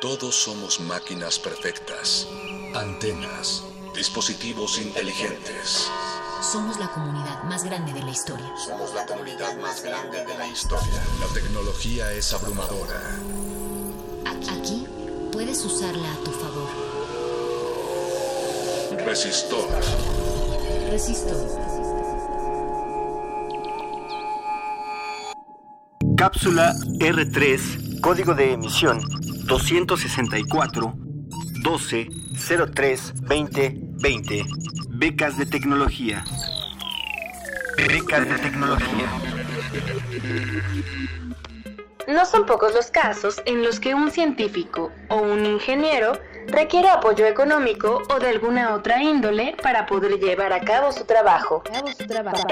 Todos somos máquinas perfectas, antenas, dispositivos inteligentes. Somos la comunidad más grande de la historia. Somos la comunidad más grande de la historia. La tecnología es abrumadora. Aquí puedes usarla a tu favor. Resistor. Resistor. Cápsula R3, código de emisión 264 12 03 20 20. Becas de tecnología. Becas de tecnología. No son pocos los casos en los que un científico o un ingeniero requiere apoyo económico o de alguna otra índole para poder llevar a cabo su trabajo.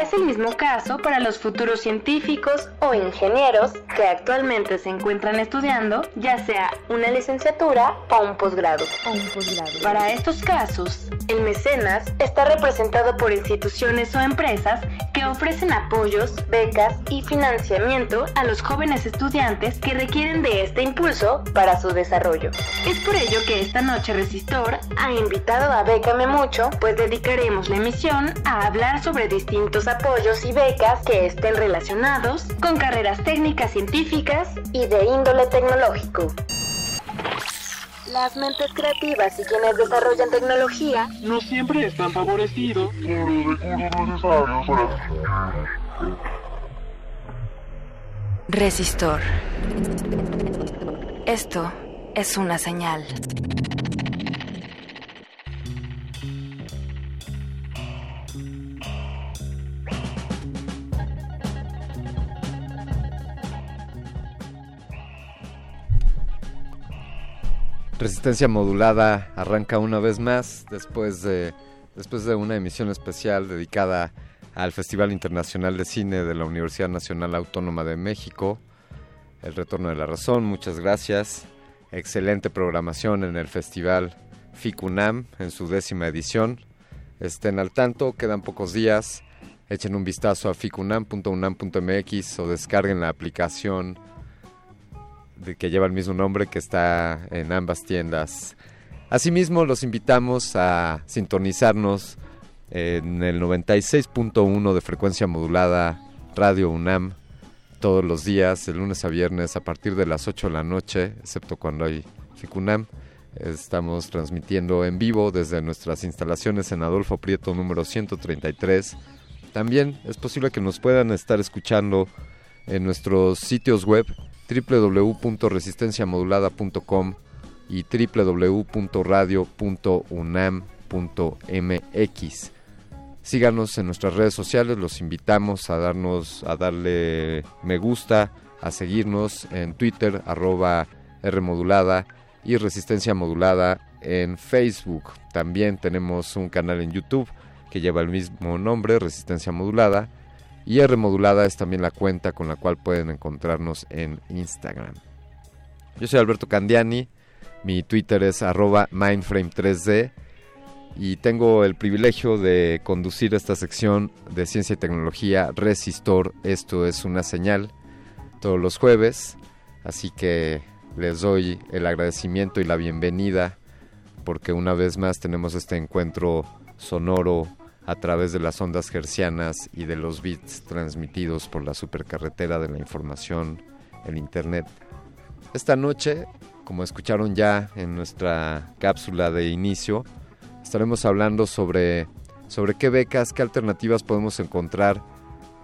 Es el mismo caso para los futuros científicos o ingenieros que actualmente se encuentran estudiando ya sea una licenciatura o un posgrado. Para estos casos, el mecenas está representado por instituciones o empresas que ofrecen apoyos, becas y financiamiento a los jóvenes estudiantes que requieren de este impulso para su desarrollo. Es por ello que esta noche Resistor ha invitado a Bécame Mucho, pues dedicaremos la emisión a hablar sobre distintos apoyos y becas que estén relacionados con carreras técnicas científicas y de índole tecnológico. Las mentes creativas y quienes desarrollan tecnología no siempre están favorecidos por los recursos necesarios para Resistor. Esto es una señal. Resistencia modulada arranca una vez más después de, después de una emisión especial dedicada al Festival Internacional de Cine de la Universidad Nacional Autónoma de México. El Retorno de la Razón, muchas gracias. Excelente programación en el Festival FICUNAM en su décima edición. Estén al tanto, quedan pocos días. Echen un vistazo a ficunam.unam.mx o descarguen la aplicación de que lleva el mismo nombre que está en ambas tiendas. Asimismo, los invitamos a sintonizarnos en el 96.1 de frecuencia modulada Radio UNAM todos los días, de lunes a viernes, a partir de las 8 de la noche, excepto cuando hay FICUNAM. Estamos transmitiendo en vivo desde nuestras instalaciones en Adolfo Prieto número 133. También es posible que nos puedan estar escuchando en nuestros sitios web www.resistenciamodulada.com y www.radio.unam.mx. Síganos en nuestras redes sociales, los invitamos a darnos, a darle me gusta, a seguirnos en Twitter, arroba Rmodulada y Resistencia Modulada en Facebook. También tenemos un canal en YouTube que lleva el mismo nombre, Resistencia Modulada. Y R Modulada es también la cuenta con la cual pueden encontrarnos en Instagram. Yo soy Alberto Candiani, mi Twitter es arroba mindframe3d y tengo el privilegio de conducir esta sección de ciencia y tecnología Resistor. Esto es una señal todos los jueves, así que les doy el agradecimiento y la bienvenida porque una vez más tenemos este encuentro sonoro a través de las ondas hercianas y de los bits transmitidos por la supercarretera de la información, el Internet. Esta noche como escucharon ya en nuestra cápsula de inicio, estaremos hablando sobre, sobre qué becas, qué alternativas podemos encontrar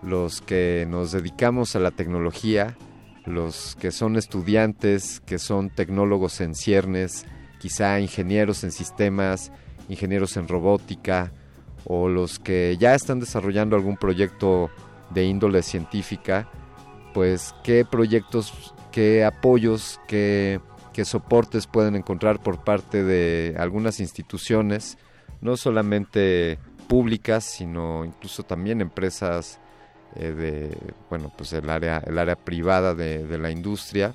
los que nos dedicamos a la tecnología, los que son estudiantes, que son tecnólogos en ciernes, quizá ingenieros en sistemas, ingenieros en robótica, o los que ya están desarrollando algún proyecto de índole científica, pues qué proyectos, qué apoyos, qué, qué soportes pueden encontrar por parte de algunas instituciones, no solamente públicas, sino incluso también empresas eh, de, bueno, pues el área, el área privada de, la industria,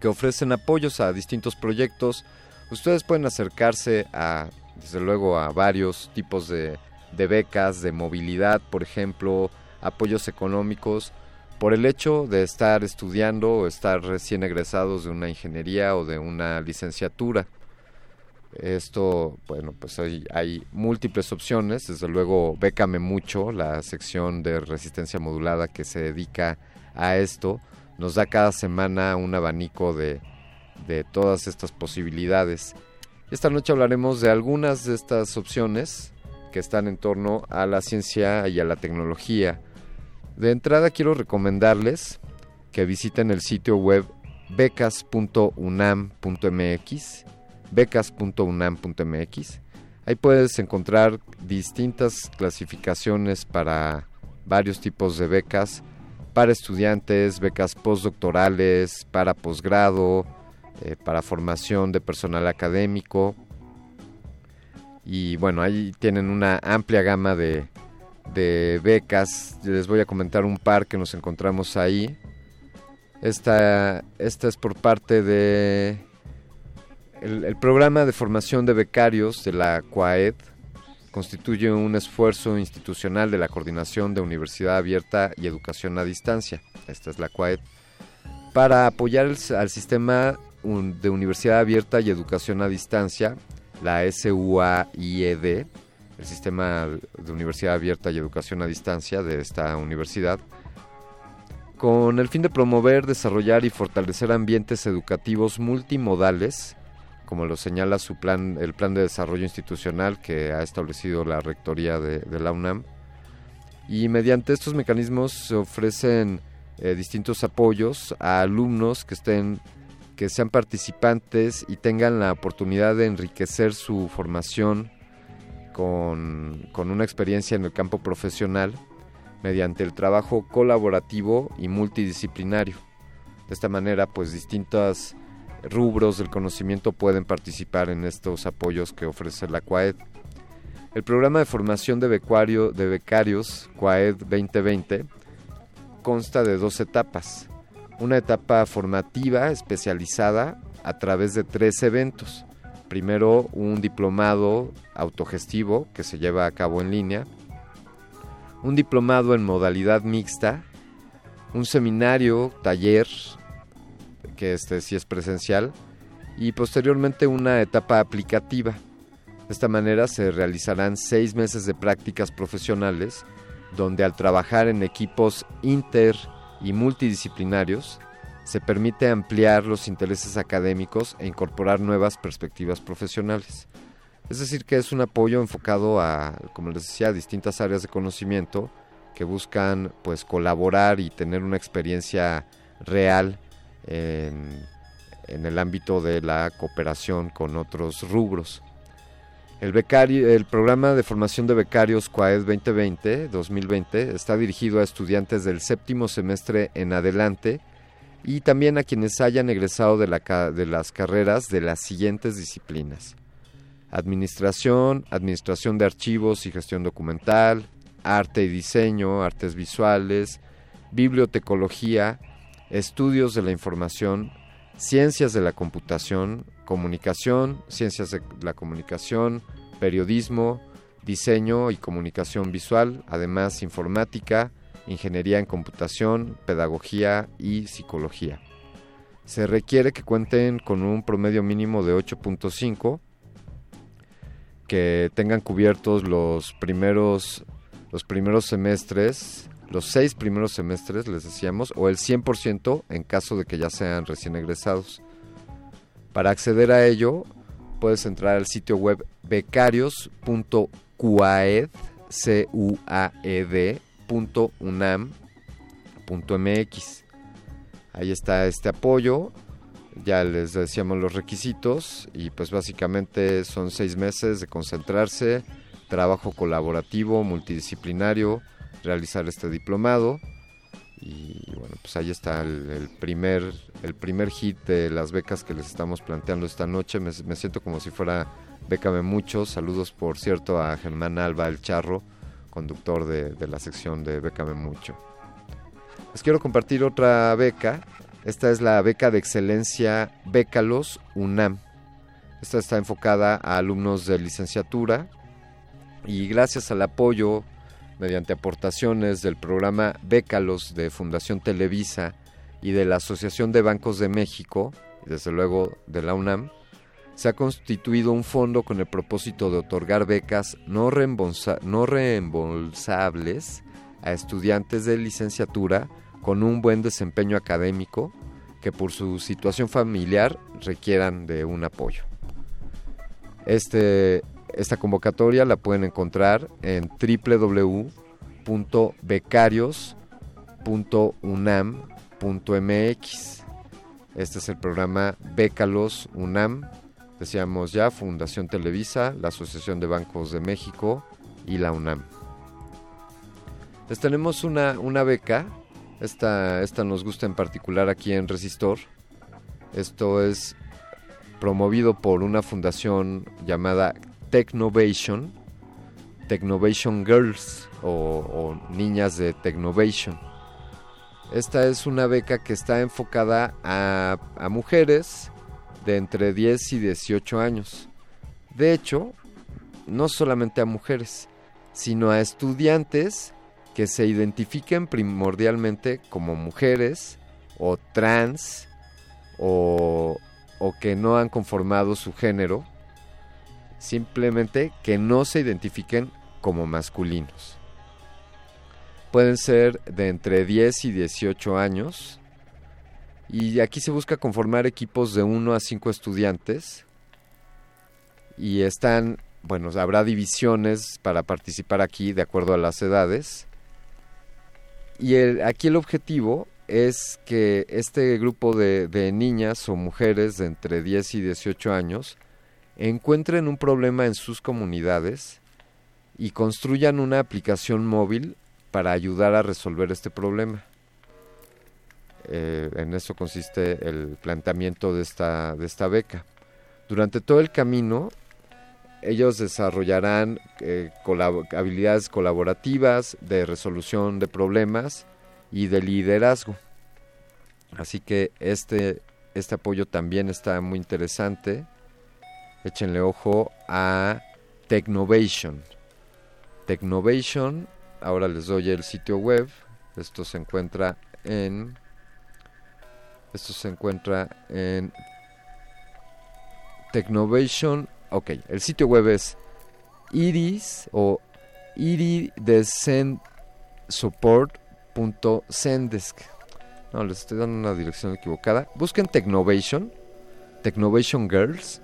que ofrecen apoyos a distintos proyectos. Ustedes pueden acercarse a, desde luego, a varios tipos de becas, de movilidad, por ejemplo, apoyos económicos, por el hecho de estar estudiando o estar recién egresados de una ingeniería o de una licenciatura. Esto, bueno, pues hay, múltiples opciones. Desde luego, Bécame Mucho, la sección de resistencia modulada que se dedica a esto, nos da cada semana un abanico de, de todas estas posibilidades. Esta noche hablaremos de algunas de estas opciones que están en torno a la ciencia y a la tecnología. De entrada quiero recomendarles que visiten el sitio web becas.unam.mx becas.unam.mx. Ahí puedes encontrar distintas clasificaciones para varios tipos de becas, para estudiantes, becas postdoctorales, para posgrado, eh, para formación de personal académico. Y bueno, ahí tienen una amplia gama de, de becas. Les voy a comentar un par que nos encontramos ahí. Esta, esta es por parte de el, programa de formación de becarios de la CUAED constituye un esfuerzo institucional de la Coordinación de Universidad Abierta y Educación a Distancia, esta es la CUAED, para apoyar al sistema de Universidad Abierta y Educación a Distancia, la SUAIED, el sistema de Universidad Abierta y Educación a Distancia de esta universidad, con el fin de promover, desarrollar y fortalecer ambientes educativos multimodales como lo señala su plan, el plan de desarrollo institucional que ha establecido la rectoría de, la UNAM. Y mediante estos mecanismos se ofrecen eh, distintos apoyos a alumnos que estén que sean participantes y tengan la oportunidad de enriquecer su formación con, con una experiencia en el campo profesional mediante el trabajo colaborativo y multidisciplinario. De esta manera, pues distintas rubros del conocimiento pueden participar en estos apoyos que ofrece la CUAED. El programa de formación de, becario, de becarios CUAED 2020 consta de dos etapas. Una etapa formativa especializada a través de tres eventos. Primero un diplomado autogestivo que se lleva a cabo en línea, un diplomado en modalidad mixta, un seminario, taller que este sí es presencial, y posteriormente una etapa aplicativa. De esta manera se realizarán seis meses de prácticas profesionales, donde al trabajar en equipos inter y multidisciplinarios, se permite ampliar los intereses académicos e incorporar nuevas perspectivas profesionales. Es decir, que es un apoyo enfocado a, como les decía, a distintas áreas de conocimiento que buscan pues colaborar y tener una experiencia real en, el ámbito de la cooperación con otros rubros. El, becario, el programa de formación de becarios CUAED 2020-2020 está dirigido a estudiantes del séptimo semestre en adelante y también a quienes hayan egresado de, la, de las carreras de las siguientes disciplinas. Administración, administración de archivos y gestión documental, arte y diseño, artes visuales, bibliotecología, estudios de la información, ciencias de la computación, comunicación, ciencias de la comunicación, periodismo, diseño y comunicación visual, además informática, ingeniería en computación, pedagogía y psicología. Se requiere que cuenten con un promedio mínimo de 8.5, que tengan cubiertos los primeros, los primeros semestres los seis primeros semestres, les decíamos, o el 100% en caso de que ya sean recién egresados. Para acceder a ello, puedes entrar al sitio web becarios.cuaed, c u a e d, .unam.mx. Ahí está este apoyo. Ya les decíamos los requisitos y pues básicamente son seis meses de concentrarse, trabajo colaborativo, multidisciplinario, realizar este diplomado y bueno pues ahí está el, primer el primer hit de las becas que les estamos planteando esta noche. Me, siento como si fuera Bécame Mucho. Saludos por cierto a Germán Alba El Charro, conductor de, la sección de Bécame Mucho. Les quiero compartir otra beca. Esta es la beca de excelencia Bécalos UNAM. Esta está enfocada a alumnos de licenciatura y gracias al apoyo mediante aportaciones del programa Bécalos de Fundación Televisa y de la Asociación de Bancos de México, desde luego de la UNAM, se ha constituido un fondo con el propósito de otorgar becas no, no reembolsables a estudiantes de licenciatura con un buen desempeño académico que por su situación familiar requieran de un apoyo. Este, esta convocatoria la pueden encontrar en www.becarios.unam.mx. Este es el programa Becalos UNAM, decíamos ya, Fundación Televisa, la Asociación de Bancos de México y la UNAM. Les tenemos una, una beca, esta, esta nos gusta en particular aquí en Resistor. Esto es promovido por una fundación llamada Technovation, Technovation Girls o, niñas de Technovation. Esta es una beca que está enfocada a, a mujeres de entre 10 y 18 años. De hecho, no solamente a mujeres, sino a estudiantes que se identifiquen primordialmente como mujeres o trans o, o que no han conformado su género simplemente que no se identifiquen como masculinos. Pueden ser de entre 10 y 18 años y aquí se busca conformar equipos de 1 a 5 estudiantes y están, bueno, habrá divisiones para participar aquí de acuerdo a las edades. Y aquí el objetivo es que este grupo de, de niñas o mujeres de entre 10 y 18 años encuentren un problema en sus comunidades y construyan una aplicación móvil para ayudar a resolver este problema. Eh, en eso consiste el planteamiento de esta, de esta beca. Durante todo el camino, ellos desarrollarán eh, habilidades colaborativas, de resolución de problemas y de liderazgo. Así que este, este apoyo también está muy interesante échenle ojo a Technovation. Technovation, ahora les doy el sitio web. Esto se encuentra en. Esto se encuentra en Technovation. Ok, el sitio web es iris o iridescendsupport.sendesk. No, les estoy dando una dirección equivocada. Busquen Technovation, Technovation Girls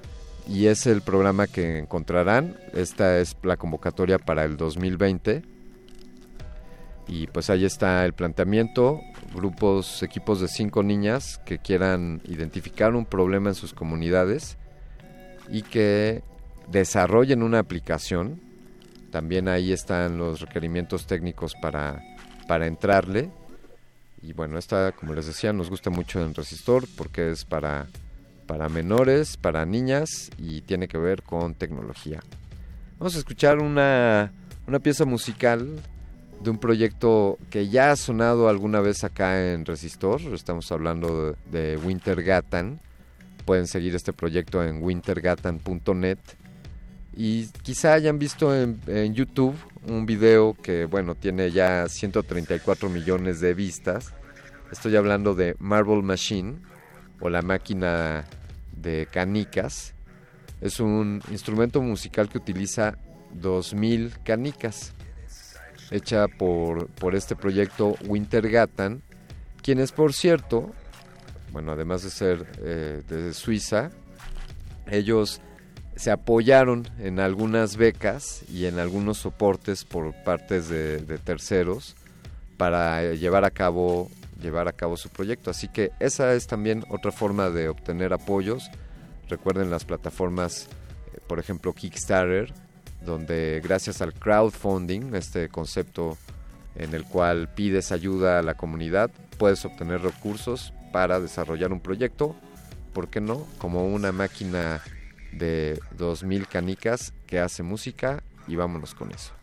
y es el programa que encontrarán. Esta es la convocatoria para el 2020. Y pues ahí está el planteamiento, grupos, equipos de cinco niñas que quieran identificar un problema en sus comunidades y que desarrollen una aplicación. También ahí están los requerimientos técnicos para, para entrarle. Y bueno, esta, como les decía, nos gusta mucho en Resistor porque es para para menores, para niñas y tiene que ver con tecnología. Vamos a escuchar una, una pieza musical de un proyecto que ya ha sonado alguna vez acá en Resistor. Estamos hablando de, Wintergatan. Pueden seguir este proyecto en wintergatan.net. Y quizá hayan visto en, en, YouTube un video que, bueno, tiene ya 134 millones de vistas. Estoy hablando de Marble Machine o la máquina de canicas. Es un instrumento musical que utiliza 2000 canicas, hecha por, por este proyecto Wintergatan, quienes por cierto, bueno, además de ser eh, de Suiza, ellos se apoyaron en algunas becas y en algunos soportes por partes de, terceros para llevar a cabo llevar a cabo su proyecto. Así que esa es también otra forma de obtener apoyos. Recuerden las plataformas, eh, por ejemplo Kickstarter, donde gracias al crowdfunding, este concepto en el cual pides ayuda a la comunidad, puedes obtener recursos para desarrollar un proyecto, ¿por qué no? Como una máquina de 2000 canicas que hace música y vámonos con eso.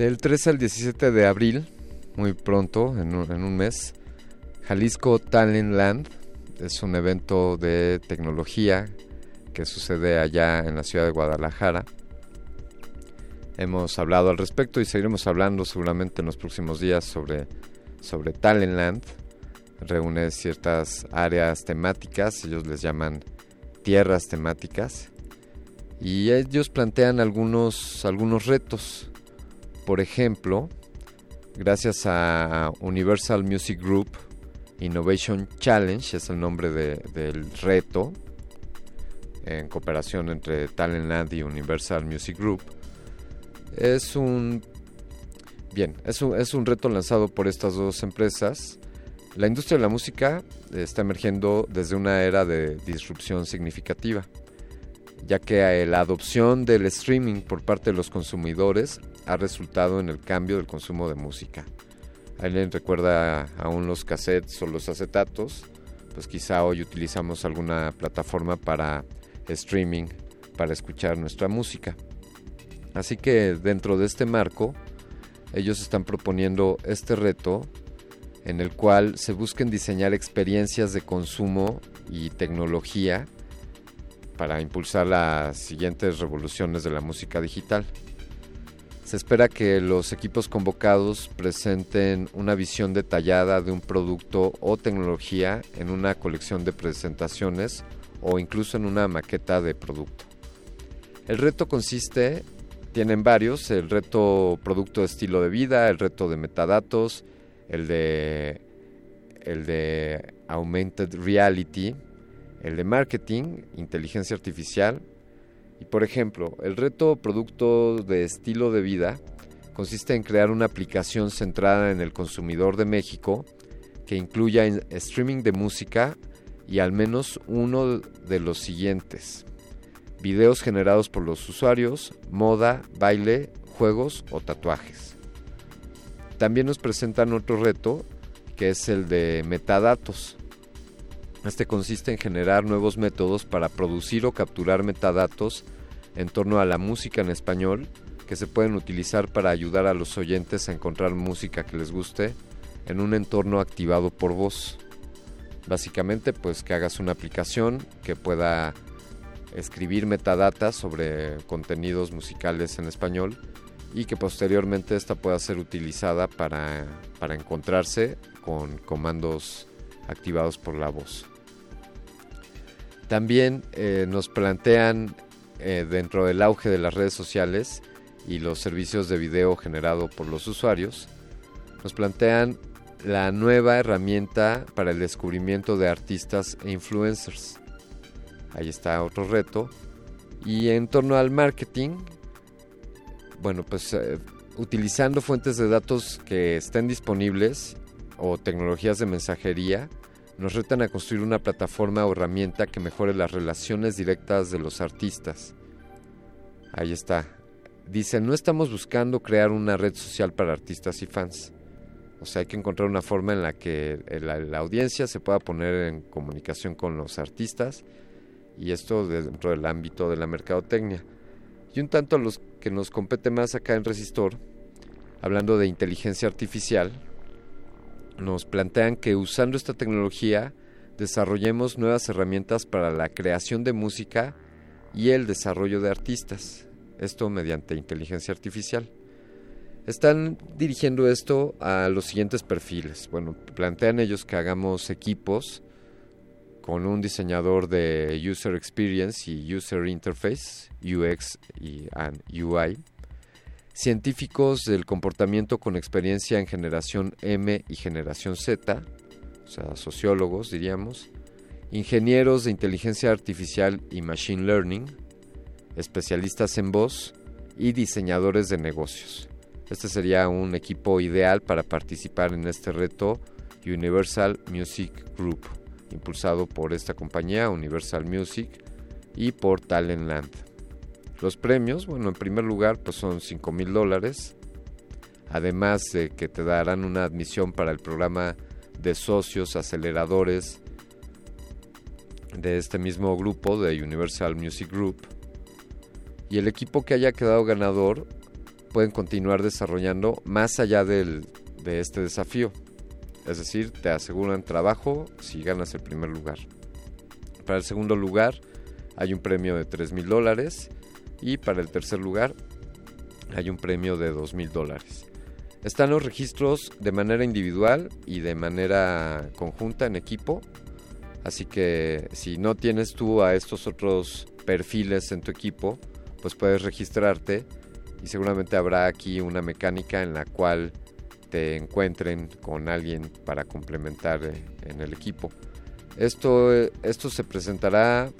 Del 13 al 17 de abril, muy pronto, en un, mes, Jalisco Talent Land es un evento de tecnología que sucede allá en la ciudad de Guadalajara. Hemos hablado al respecto y seguiremos hablando seguramente en los próximos días sobre, sobre Talentland. Reúne ciertas áreas temáticas, ellos les llaman tierras temáticas. Y ellos plantean algunos, algunos retos. Por ejemplo, gracias a Universal Music Group, Innovation Challenge es el nombre del reto, en cooperación entre Talentland y Universal Music Group. Es un bien, es un, es un reto lanzado por estas dos empresas. La industria de la música está emergiendo desde una era de disrupción significativa, ya que la adopción del streaming por parte de los consumidores ha resultado en el cambio del consumo de música. ¿Alguien recuerda aún los cassettes o los acetatos? Pues quizá hoy utilizamos alguna plataforma para streaming para escuchar nuestra música. Así que dentro de este marco, ellos están proponiendo este reto en el cual se busquen diseñar experiencias de consumo y tecnología para impulsar las siguientes revoluciones de la música digital. Se espera que los equipos convocados presenten una visión detallada de un producto o tecnología en una colección de presentaciones o incluso en una maqueta de producto. El reto consiste, tienen varios, el reto producto de estilo de vida, el reto de metadatos, el de, el de augmented reality, el de marketing, inteligencia artificial. Y por ejemplo, el reto producto de estilo de vida consiste en crear una aplicación centrada en el consumidor de México que incluya streaming de música y al menos uno de los siguientes. Videos generados por los usuarios, moda, baile, juegos o tatuajes. También nos presentan otro reto que es el de metadatos. Este consiste en generar nuevos métodos para producir o capturar metadatos en torno a la música en español que se pueden utilizar para ayudar a los oyentes a encontrar música que les guste en un entorno activado por voz. Básicamente, pues que hagas una aplicación que pueda escribir metadatas sobre contenidos musicales en español y que posteriormente esta pueda ser utilizada para, encontrarse con comandos activados por la voz. También eh, nos plantean eh, dentro del auge de las redes sociales y los servicios de video generado por los usuarios, nos plantean la nueva herramienta para el descubrimiento de artistas e influencers. Ahí está otro reto. Y en torno al marketing, bueno, pues eh, utilizando fuentes de datos que estén disponibles o tecnologías de mensajería, nos retan a construir una plataforma o herramienta que mejore las relaciones directas de los artistas. Ahí está. Dice, no estamos buscando crear una red social para artistas y fans o sea, hay que encontrar una forma en la que la, audiencia se pueda poner en comunicación con los artistas y esto dentro del ámbito de la mercadotecnia. Y un tanto a los que nos compete más acá en Resistor, hablando de inteligencia artificial, nos plantean que usando esta tecnología desarrollemos nuevas herramientas para la creación de música y el desarrollo de artistas, esto mediante inteligencia artificial. Están dirigiendo esto a los siguientes perfiles. Bueno, plantean ellos que hagamos equipos con un diseñador de User Experience y User Interface, UX y UI, científicos del comportamiento con experiencia en generación M y generación Z, o sea, sociólogos diríamos, ingenieros de inteligencia artificial y machine learning, especialistas en voz y diseñadores de negocios. Este sería un equipo ideal para participar en este reto Universal Music Group, impulsado por esta compañía, Universal Music, y por Talentland. Los premios, bueno, en primer lugar, pues son 5 mil dólares, además de que te darán una admisión para el programa de socios aceleradores de este mismo grupo de Universal Music Group. Y el equipo que haya quedado ganador pueden continuar desarrollando más allá del, de este desafío. Es decir, te aseguran trabajo si ganas el primer lugar. Para el segundo lugar hay un premio de 3 mil dólares y para el tercer lugar hay un premio de 2 mil dólares. Están los registros de manera individual y de manera conjunta en equipo. Así que si no tienes tú a estos otros perfiles en tu equipo, pues puedes registrarte y seguramente habrá aquí una mecánica en la cual te encuentren con alguien para complementar eh, en el equipo. Esto, eh, esto se presentará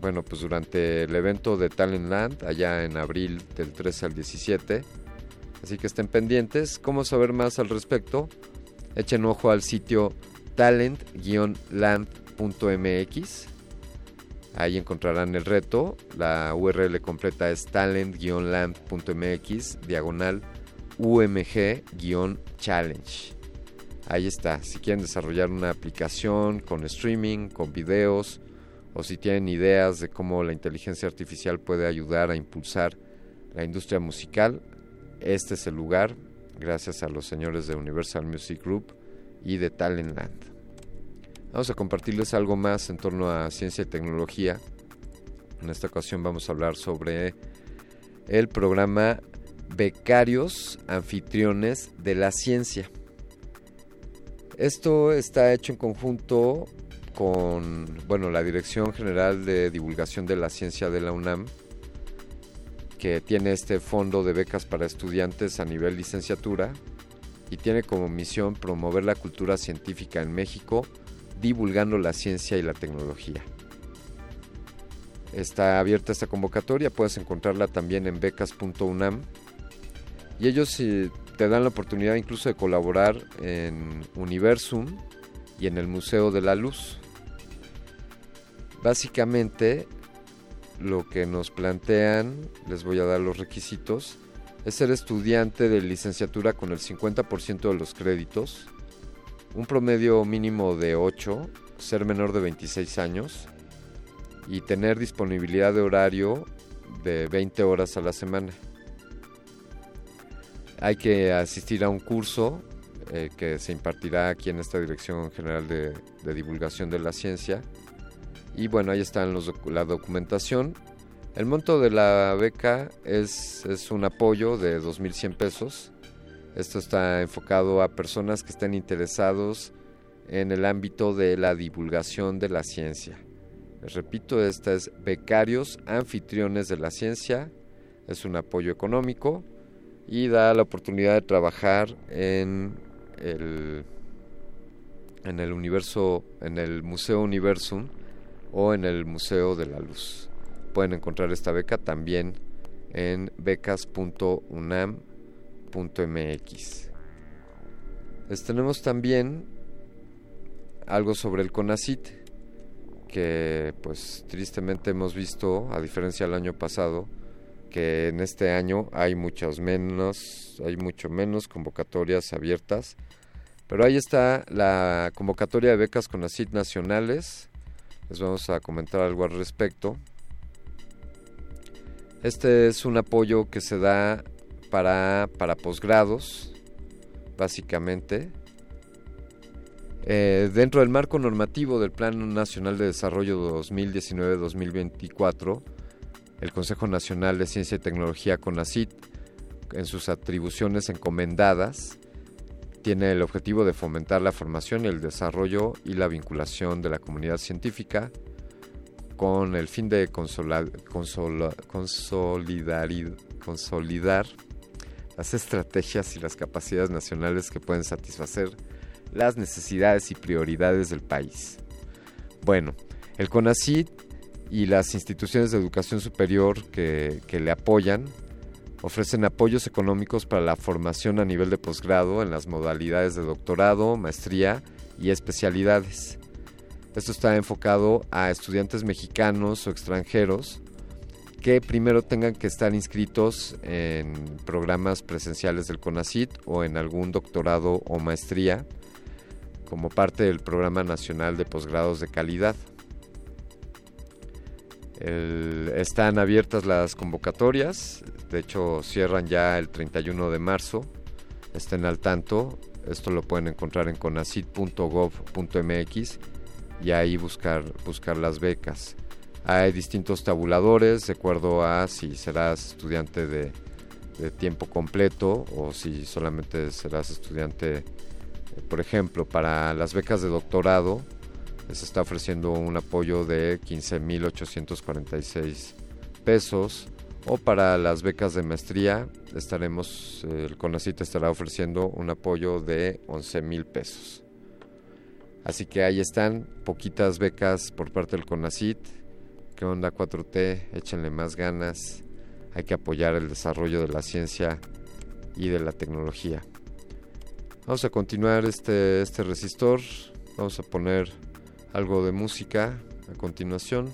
bueno, pues durante el evento de Talentland, allá en abril del 13 al 17. Así que estén pendientes. ¿Cómo saber más al respecto? Echen ojo al sitio talent-land.mx. Ahí encontrarán el reto. La URL completa es talent-land.mx, diagonal UMG-challenge. Ahí está. Si quieren desarrollar una aplicación con streaming, con videos, o si tienen ideas de cómo la inteligencia artificial puede ayudar a impulsar la industria musical, este es el lugar, gracias a los señores de Universal Music Group y de Talentland. Vamos a compartirles algo más en torno a ciencia y tecnología. En esta ocasión vamos a hablar sobre el programa Becarios Anfitriones de la Ciencia. Esto está hecho en conjunto con bueno, la Dirección General de Divulgación de la Ciencia de la UNAM, que tiene este fondo de becas para estudiantes a nivel licenciatura y tiene como misión promover la cultura científica en México, divulgando la ciencia y la tecnología. Está abierta esta convocatoria, puedes encontrarla también en becas.unam. Y ellos eh, te dan la oportunidad incluso de colaborar en Universum y en el Museo de la Luz. Básicamente, lo que nos plantean, les voy a dar los requisitos, es ser estudiante de licenciatura con el 50% de los créditos, un promedio mínimo de 8, ser menor de 26 años y tener disponibilidad de horario de 20 horas a la semana. Hay que asistir a un curso eh, que se impartirá aquí en esta Dirección General de, de Divulgación de la Ciencia y bueno, ahí está la documentación. El monto de la beca es, es un apoyo de 2.100 pesos. Esto está enfocado a personas que estén interesados en el ámbito de la divulgación de la ciencia. Les repito, esta es Becarios Anfitriones de la Ciencia. Es un apoyo económico y da la oportunidad de trabajar en el, en el universo, en el Museo Universum o en el Museo de la Luz. Pueden encontrar esta beca también en becas.unam.mx. Les tenemos también algo sobre el CONACIT, que pues tristemente hemos visto, a diferencia del año pasado, que en este año hay muchas menos, hay mucho menos convocatorias abiertas, pero ahí está la convocatoria de becas CONACIT nacionales les vamos a comentar algo al respecto. Este es un apoyo que se da para, para posgrados, básicamente. Eh, dentro del marco normativo del Plan Nacional de Desarrollo 2019-2024, el Consejo Nacional de Ciencia y Tecnología CONACIT, en sus atribuciones encomendadas, tiene el objetivo de fomentar la formación, el desarrollo y la vinculación de la comunidad científica con el fin de consolidar, consolidar las estrategias y las capacidades nacionales que pueden satisfacer las necesidades y prioridades del país. Bueno, el CONACYT y las instituciones de educación superior que, que le apoyan Ofrecen apoyos económicos para la formación a nivel de posgrado en las modalidades de doctorado, maestría y especialidades. Esto está enfocado a estudiantes mexicanos o extranjeros que primero tengan que estar inscritos en programas presenciales del CONACIT o en algún doctorado o maestría como parte del Programa Nacional de Posgrados de Calidad están abiertas las convocatorias, de hecho cierran ya el 31 de marzo, estén al tanto, Esto lo pueden encontrar en conacit.gov.mx y ahí buscar, buscar las becas. Hay distintos tabuladores de acuerdo a si serás estudiante de, tiempo completo o si solamente serás estudiante, por ejemplo, para las becas de doctorado se está ofreciendo un apoyo de 15.846 pesos o para las becas de maestría estaremos el CONACIT estará ofreciendo un apoyo de 11.000 pesos. Así que ahí están poquitas becas por parte del CONACIT. ¿Qué onda 4T? Échenle más ganas. Hay que apoyar el desarrollo de la ciencia y de la tecnología. Vamos a continuar este, este resistor. Vamos a poner algo de música a continuación.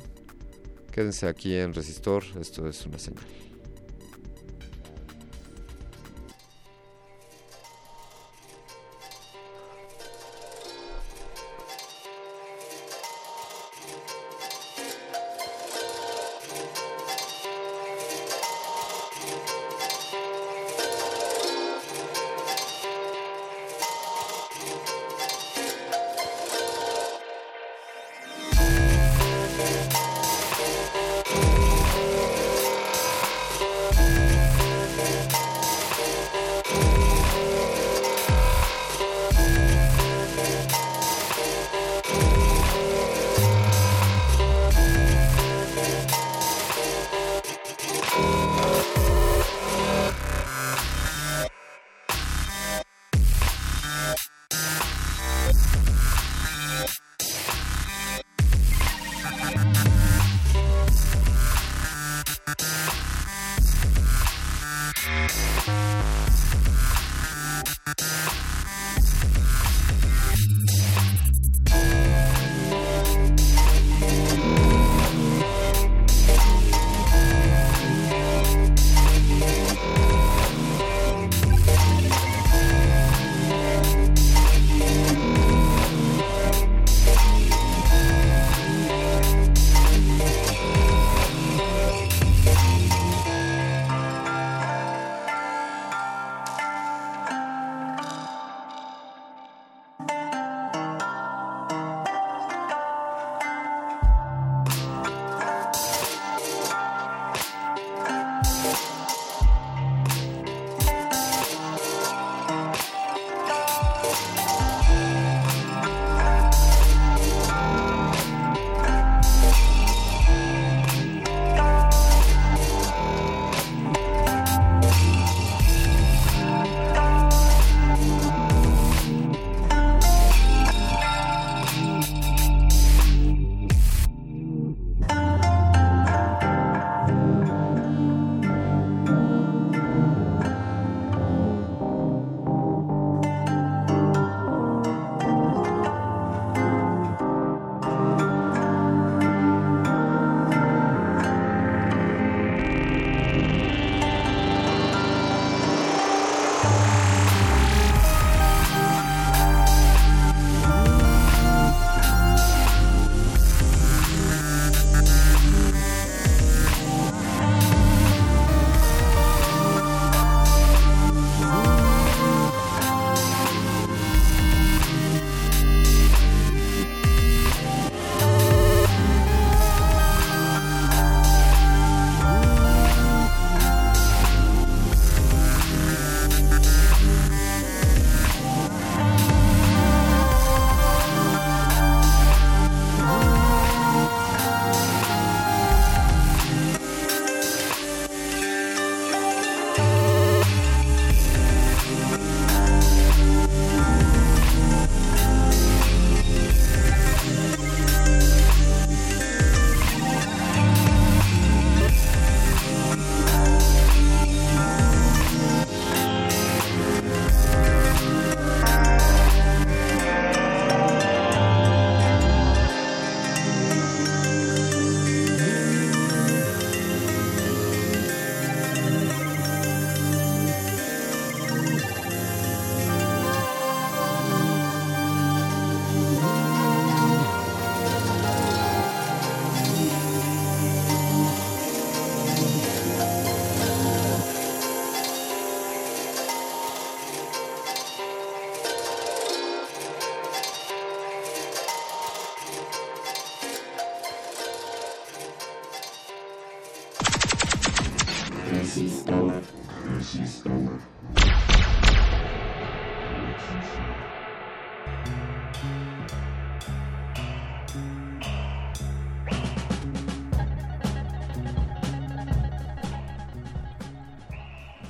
Quédense aquí en Resistor, esto es una señal.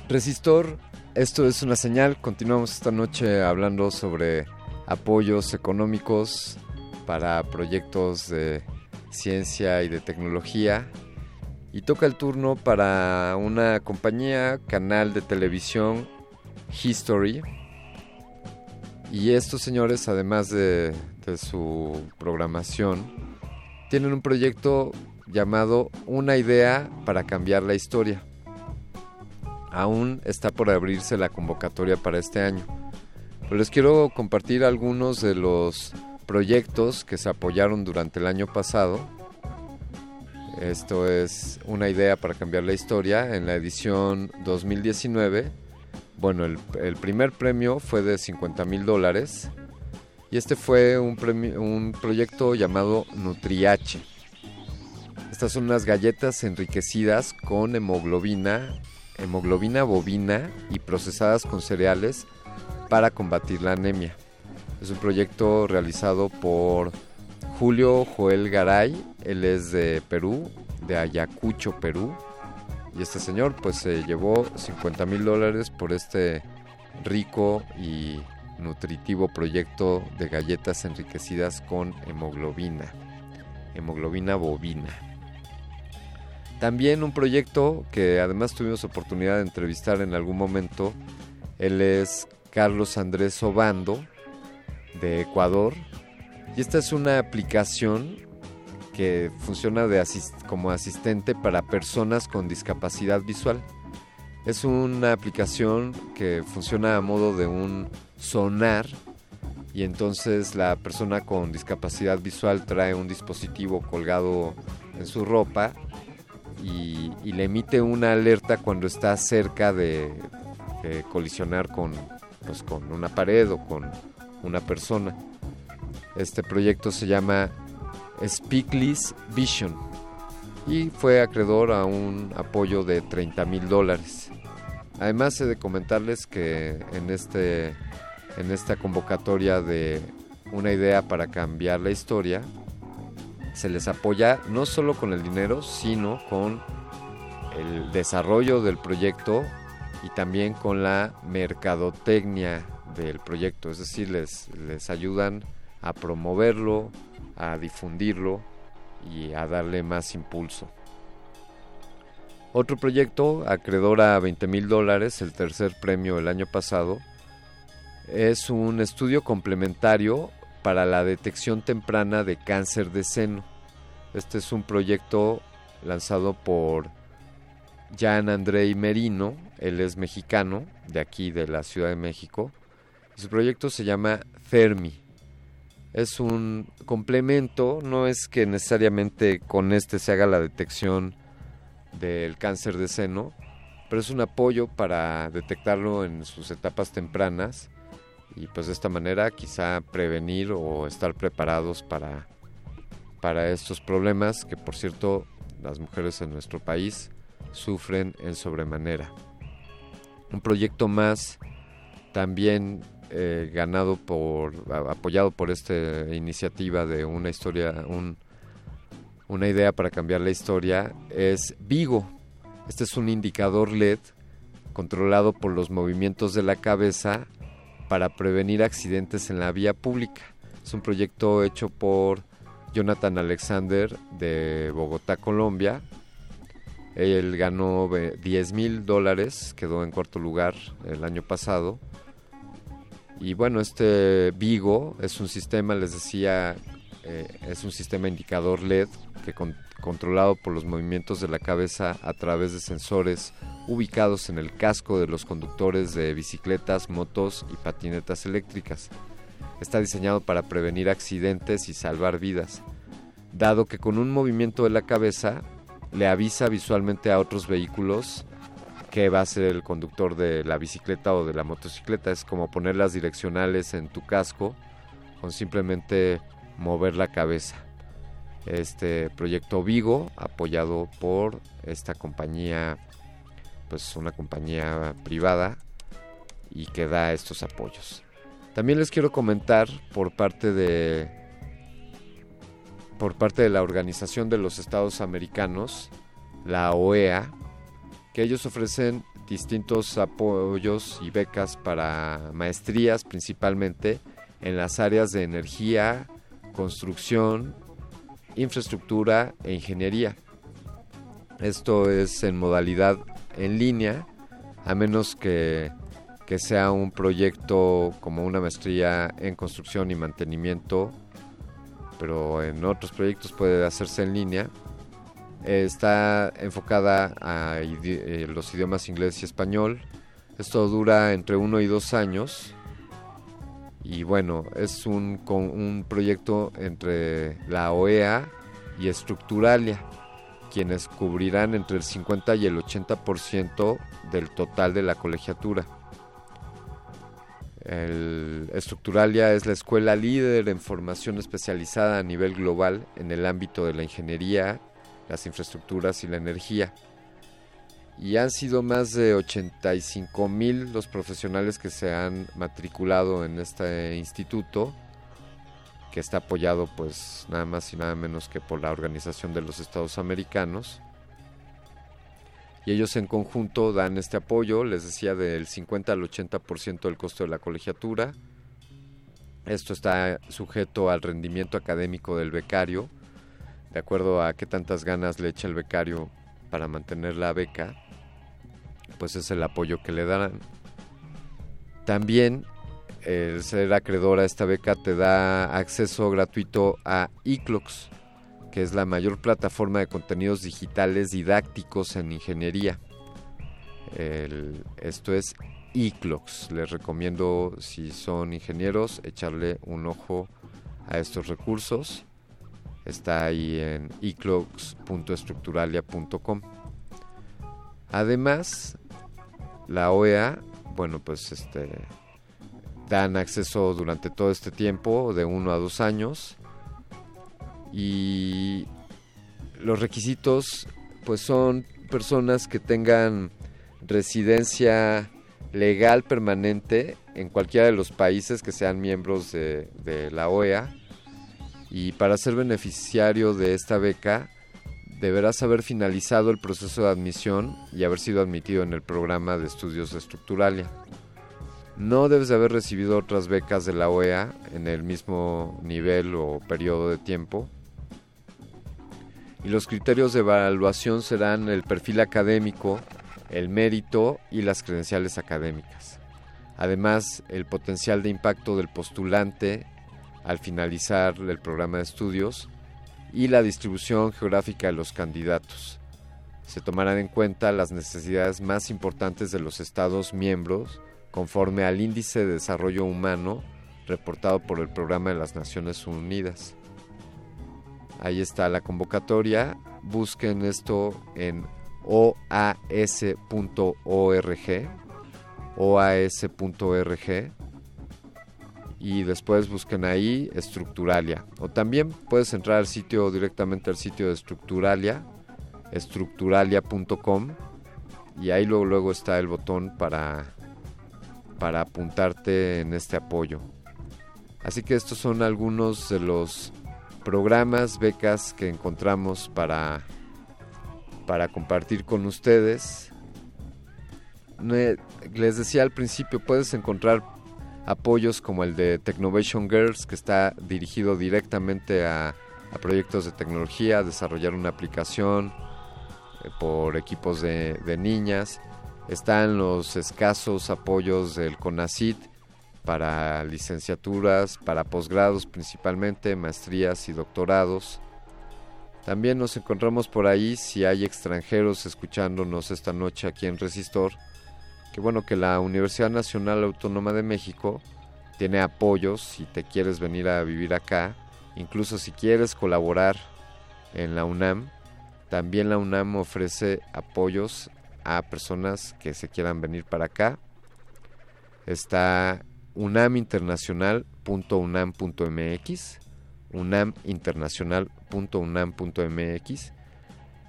Resistor, esto es una señal. Continuamos esta noche hablando sobre apoyos económicos para proyectos de ciencia y de tecnología. Y toca el turno para una compañía, canal de televisión, History. Y estos señores, además de, su programación, tienen un proyecto llamado Una idea para cambiar la historia aún está por abrirse la convocatoria para este año. Pero les quiero compartir algunos de los proyectos que se apoyaron durante el año pasado. Esto es una idea para cambiar la historia. En la edición 2019, bueno, el, primer premio fue de 50 mil dólares. Y este fue un, un proyecto llamado Nutriache. Estas son unas galletas enriquecidas con hemoglobina hemoglobina bovina y procesadas con cereales para combatir la anemia. Es un proyecto realizado por Julio Joel Garay, él es de Perú, de Ayacucho, Perú. Y este señor pues se llevó 50 mil dólares por este rico y nutritivo proyecto de galletas enriquecidas con hemoglobina, hemoglobina bovina. También un proyecto que además tuvimos oportunidad de entrevistar en algún momento. Él es Carlos Andrés Obando, de Ecuador. Y esta es una aplicación que funciona como asistente para personas con discapacidad visual. Es una aplicación que funciona a modo de un sonar y entonces la persona con discapacidad visual trae un dispositivo colgado en su ropa y, le emite una alerta cuando está cerca de, colisionar con, pues, con una pared o con una persona. Este proyecto se llama Speakless Vision y fue acreedor a un apoyo de 30 mil dólares. Además he de comentarles que en, este, en esta convocatoria de una idea para cambiar la historia, se les apoya no solo con el dinero, sino con el desarrollo del proyecto y también con la mercadotecnia del proyecto, es decir, les, les ayudan a promoverlo, a difundirlo y a darle más impulso. Otro proyecto, acreedor a 20 mil dólares, el tercer premio el año pasado, es un estudio complementario para la detección temprana de cáncer de seno. Este es un proyecto lanzado por Jan Andrei Merino, él es mexicano, de aquí de la Ciudad de México, su proyecto se llama Fermi. Es un complemento, no es que necesariamente con este se haga la detección del cáncer de seno, pero es un apoyo para detectarlo en sus etapas tempranas y pues de esta manera quizá prevenir o estar preparados para, para estos problemas que por cierto las mujeres en nuestro país sufren en sobremanera. Un proyecto más también eh, ganado por apoyado por esta iniciativa de una historia un, una idea para cambiar la historia es Vigo. Este es un indicador LED controlado por los movimientos de la cabeza para prevenir accidentes en la vía pública. Es un proyecto hecho por Jonathan Alexander de Bogotá, Colombia. Él ganó 10 mil dólares, quedó en cuarto lugar el año pasado. Y bueno, este Vigo es un sistema, les decía, eh, es un sistema indicador LED que controlado por los movimientos de la cabeza a través de sensores ubicados en el casco de los conductores de bicicletas, motos y patinetas eléctricas. Está diseñado para prevenir accidentes y salvar vidas, dado que con un movimiento de la cabeza le avisa visualmente a otros vehículos que va a ser el conductor de la bicicleta o de la motocicleta. Es como poner las direccionales en tu casco con simplemente mover la cabeza este proyecto Vigo, apoyado por esta compañía pues una compañía privada y que da estos apoyos. También les quiero comentar por parte de por parte de la Organización de los Estados Americanos, la OEA, que ellos ofrecen distintos apoyos y becas para maestrías principalmente en las áreas de energía, construcción, infraestructura e ingeniería. Esto es en modalidad en línea, a menos que, que sea un proyecto como una maestría en construcción y mantenimiento, pero en otros proyectos puede hacerse en línea. Está enfocada a eh, los idiomas inglés y español. Esto dura entre uno y dos años. Y bueno, es un, un proyecto entre la OEA y Estructuralia quienes cubrirán entre el 50 y el 80% del total de la colegiatura. El Estructuralia es la escuela líder en formación especializada a nivel global en el ámbito de la ingeniería, las infraestructuras y la energía. Y han sido más de 85 mil los profesionales que se han matriculado en este instituto que está apoyado pues nada más y nada menos que por la Organización de los Estados Americanos. Y ellos en conjunto dan este apoyo, les decía, del 50 al 80% del costo de la colegiatura. Esto está sujeto al rendimiento académico del becario, de acuerdo a qué tantas ganas le echa el becario para mantener la beca, pues es el apoyo que le darán. También el ser acreedor a esta beca te da acceso gratuito a eClux, que es la mayor plataforma de contenidos digitales didácticos en ingeniería. esto es eClux. Les recomiendo, si son ingenieros, echarle un ojo a estos recursos. Está ahí en eclux.estructuralia.com. Además, la OEA, bueno, pues este dan acceso durante todo este tiempo, de uno a dos años. Y los requisitos, pues son personas que tengan residencia legal permanente en cualquiera de los países que sean miembros de la OEA. Y para ser beneficiario de esta beca, deberás haber finalizado el proceso de admisión y haber sido admitido en el programa de estudios de Estructuralia. No debes de haber recibido otras becas de la OEA en el mismo nivel o periodo de tiempo. Y los criterios de evaluación serán el perfil académico, el mérito y las credenciales académicas. Además, el potencial de impacto del postulante al finalizar el programa de estudios y la distribución geográfica de los candidatos. Se tomarán en cuenta las necesidades más importantes de los Estados miembros conforme al Índice de Desarrollo Humano reportado por el Programa de las Naciones Unidas. Ahí está la convocatoria. Busquen esto en oas.org, oas.org y después busquen ahí Estructuralia. O también puedes entrar al sitio directamente al sitio de Estructuralia, estructuralia.com y ahí luego, luego está el botón para para apuntarte en este apoyo. Así que estos son algunos de los programas, becas que encontramos para, para compartir con ustedes. Les decía al principio, puedes encontrar apoyos como el de Technovation Girls, que está dirigido directamente a, proyectos de tecnología, desarrollar una aplicación eh, por equipos de, de niñas. Están los escasos apoyos del CONACIT para licenciaturas, para posgrados principalmente, maestrías y doctorados. También nos encontramos por ahí si hay extranjeros escuchándonos esta noche aquí en Resistor. Que bueno que la Universidad Nacional Autónoma de México tiene apoyos si te quieres venir a vivir acá, incluso si quieres colaborar en la UNAM. También la UNAM ofrece apoyos a personas que se quieran venir para acá. Está unaminternacional.unam.mx, unaminternacional.unam.mx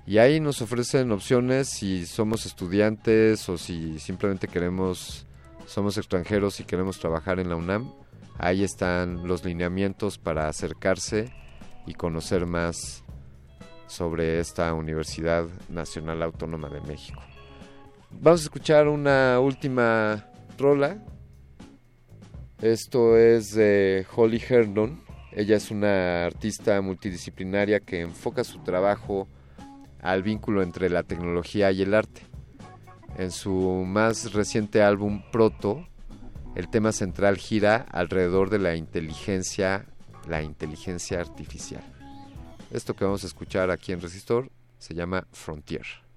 Y ahí nos ofrecen opciones si somos estudiantes o si simplemente queremos, somos extranjeros y queremos trabajar en la UNAM. Ahí están los lineamientos para acercarse y conocer más sobre esta Universidad Nacional Autónoma de México. Vamos a escuchar una última rola. Esto es de Holly Herndon. Ella es una artista multidisciplinaria que enfoca su trabajo al vínculo entre la tecnología y el arte. En su más reciente álbum Proto, el tema central gira alrededor de la inteligencia, la inteligencia artificial. Esto que vamos a escuchar aquí en Resistor se llama Frontier.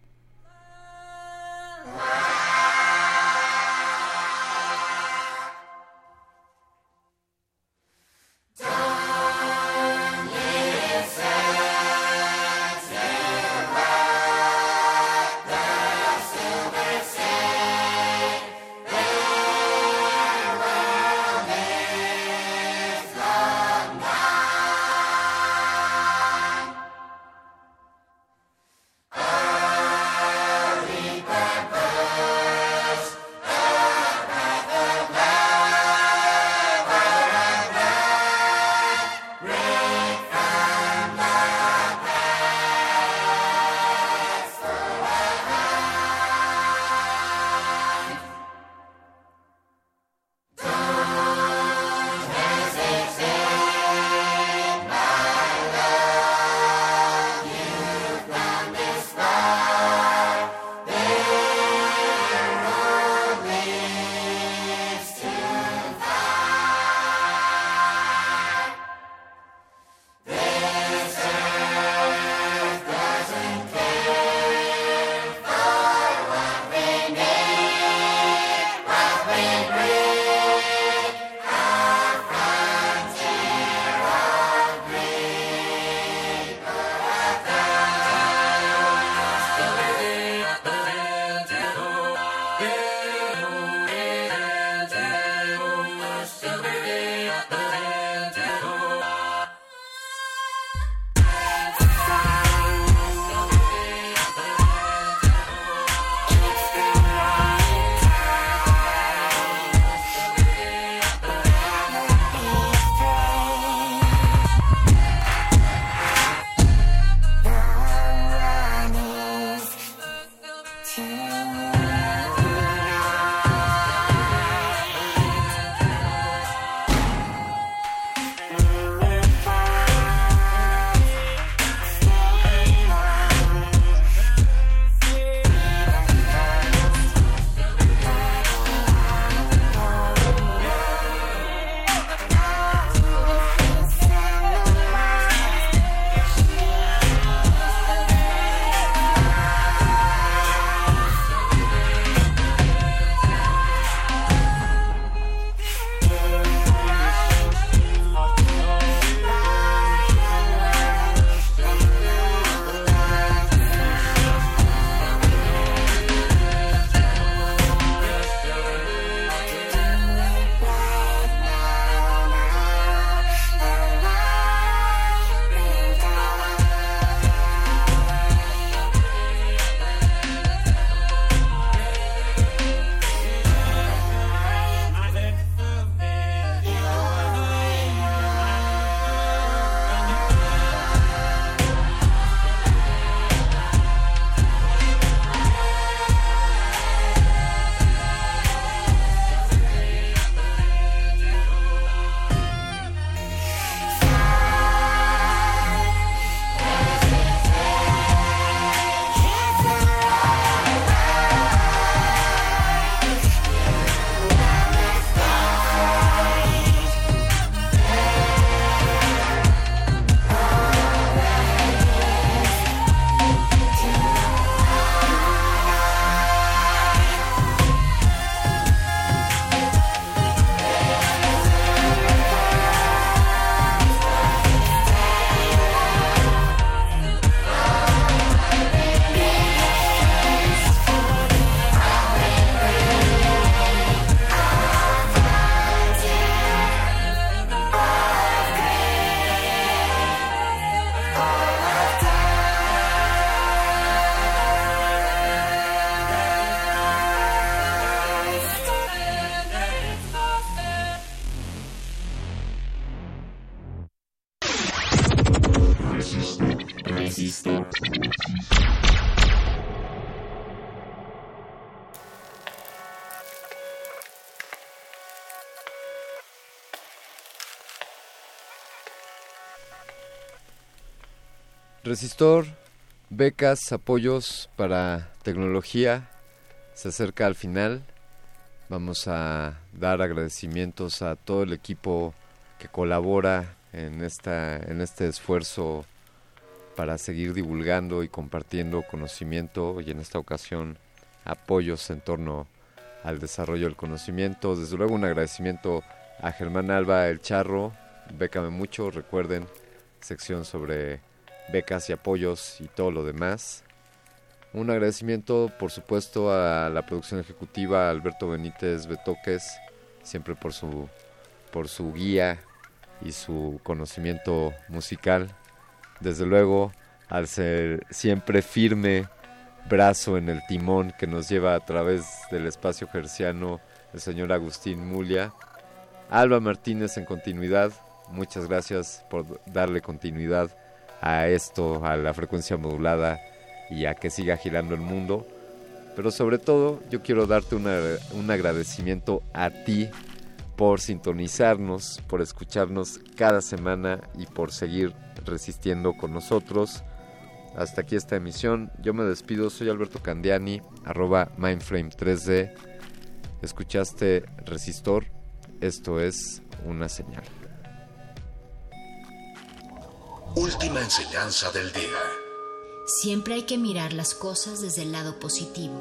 Resistor, becas, apoyos para tecnología, se acerca al final. Vamos a dar agradecimientos a todo el equipo que colabora en, esta, en este esfuerzo para seguir divulgando y compartiendo conocimiento y en esta ocasión apoyos en torno al desarrollo del conocimiento. Desde luego un agradecimiento a Germán Alba El Charro, Bécame mucho, recuerden, sección sobre becas y apoyos y todo lo demás. Un agradecimiento, por supuesto, a la producción ejecutiva, Alberto Benítez Betoques, siempre por su, por su guía y su conocimiento musical. Desde luego, al ser siempre firme brazo en el timón que nos lleva a través del espacio gerciano, el señor Agustín Mulia. Alba Martínez en continuidad, muchas gracias por darle continuidad a esto, a la frecuencia modulada y a que siga girando el mundo. Pero sobre todo yo quiero darte un agradecimiento a ti por sintonizarnos, por escucharnos cada semana y por seguir resistiendo con nosotros. Hasta aquí esta emisión. Yo me despido, soy Alberto Candiani, arroba Mindframe3D. Escuchaste Resistor, esto es una señal. Última enseñanza del día. Siempre hay que mirar las cosas desde el lado positivo.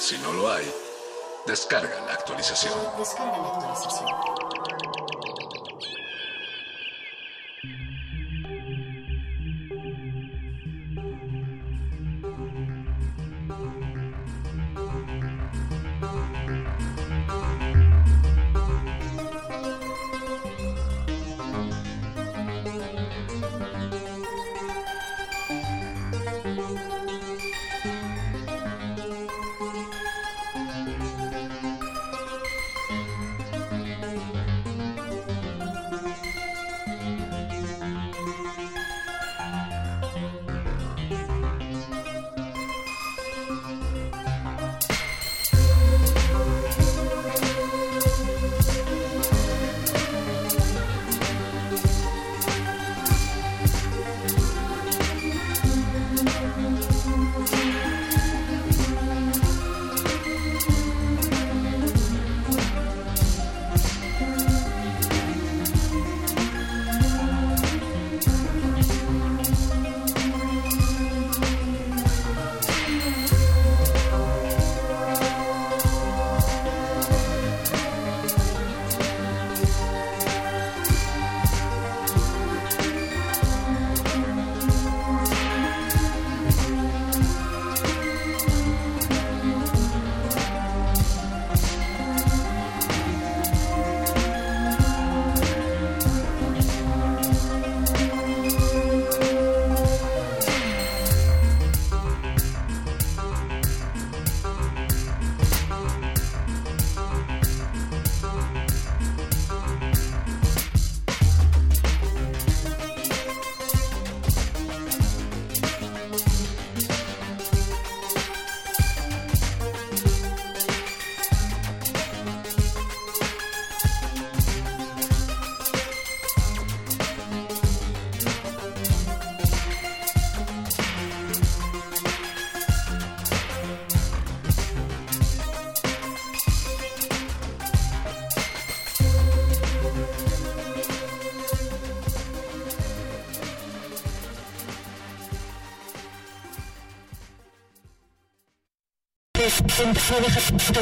Si no lo hay, descarga la actualización. Descarga la actualización.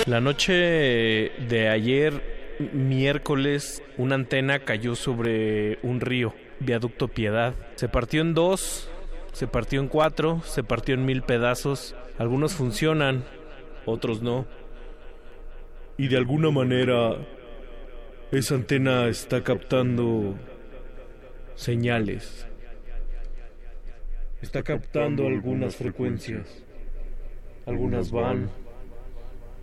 La noche de ayer, miércoles, una antena cayó sobre un río, viaducto Piedad. Se partió en dos, se partió en cuatro, se partió en mil pedazos. Algunos funcionan, otros no. Y de alguna manera, esa antena está captando señales. Está captando algunas frecuencias. Algunas van,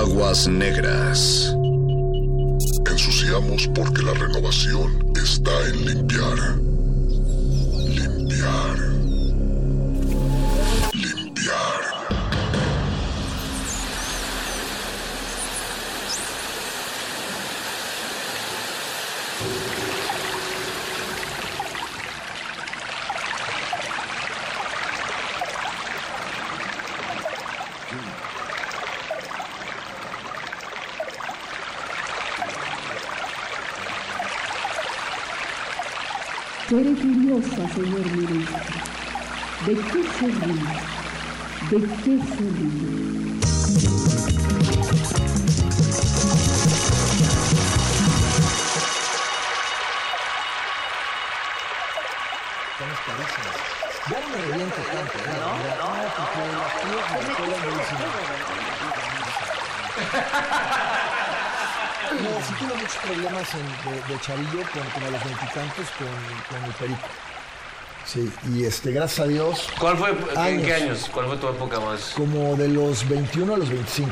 Aguas negras. Ensuciamos porque la renovación está en limpiar. Limpiar. Señor ministro. ¿De qué se? ¿De qué se ríe? Ya no me reviento tanto. ¿eh? No, no, dicen. No, sí tuve muchos problemas en- de, de chavillo con, con los veintitantos con, con el perico. Sí, y este, gracias a Dios. ¿Cuál fue, en qué años? ¿Cuál fue tu época más? Como de los 21 a los 25.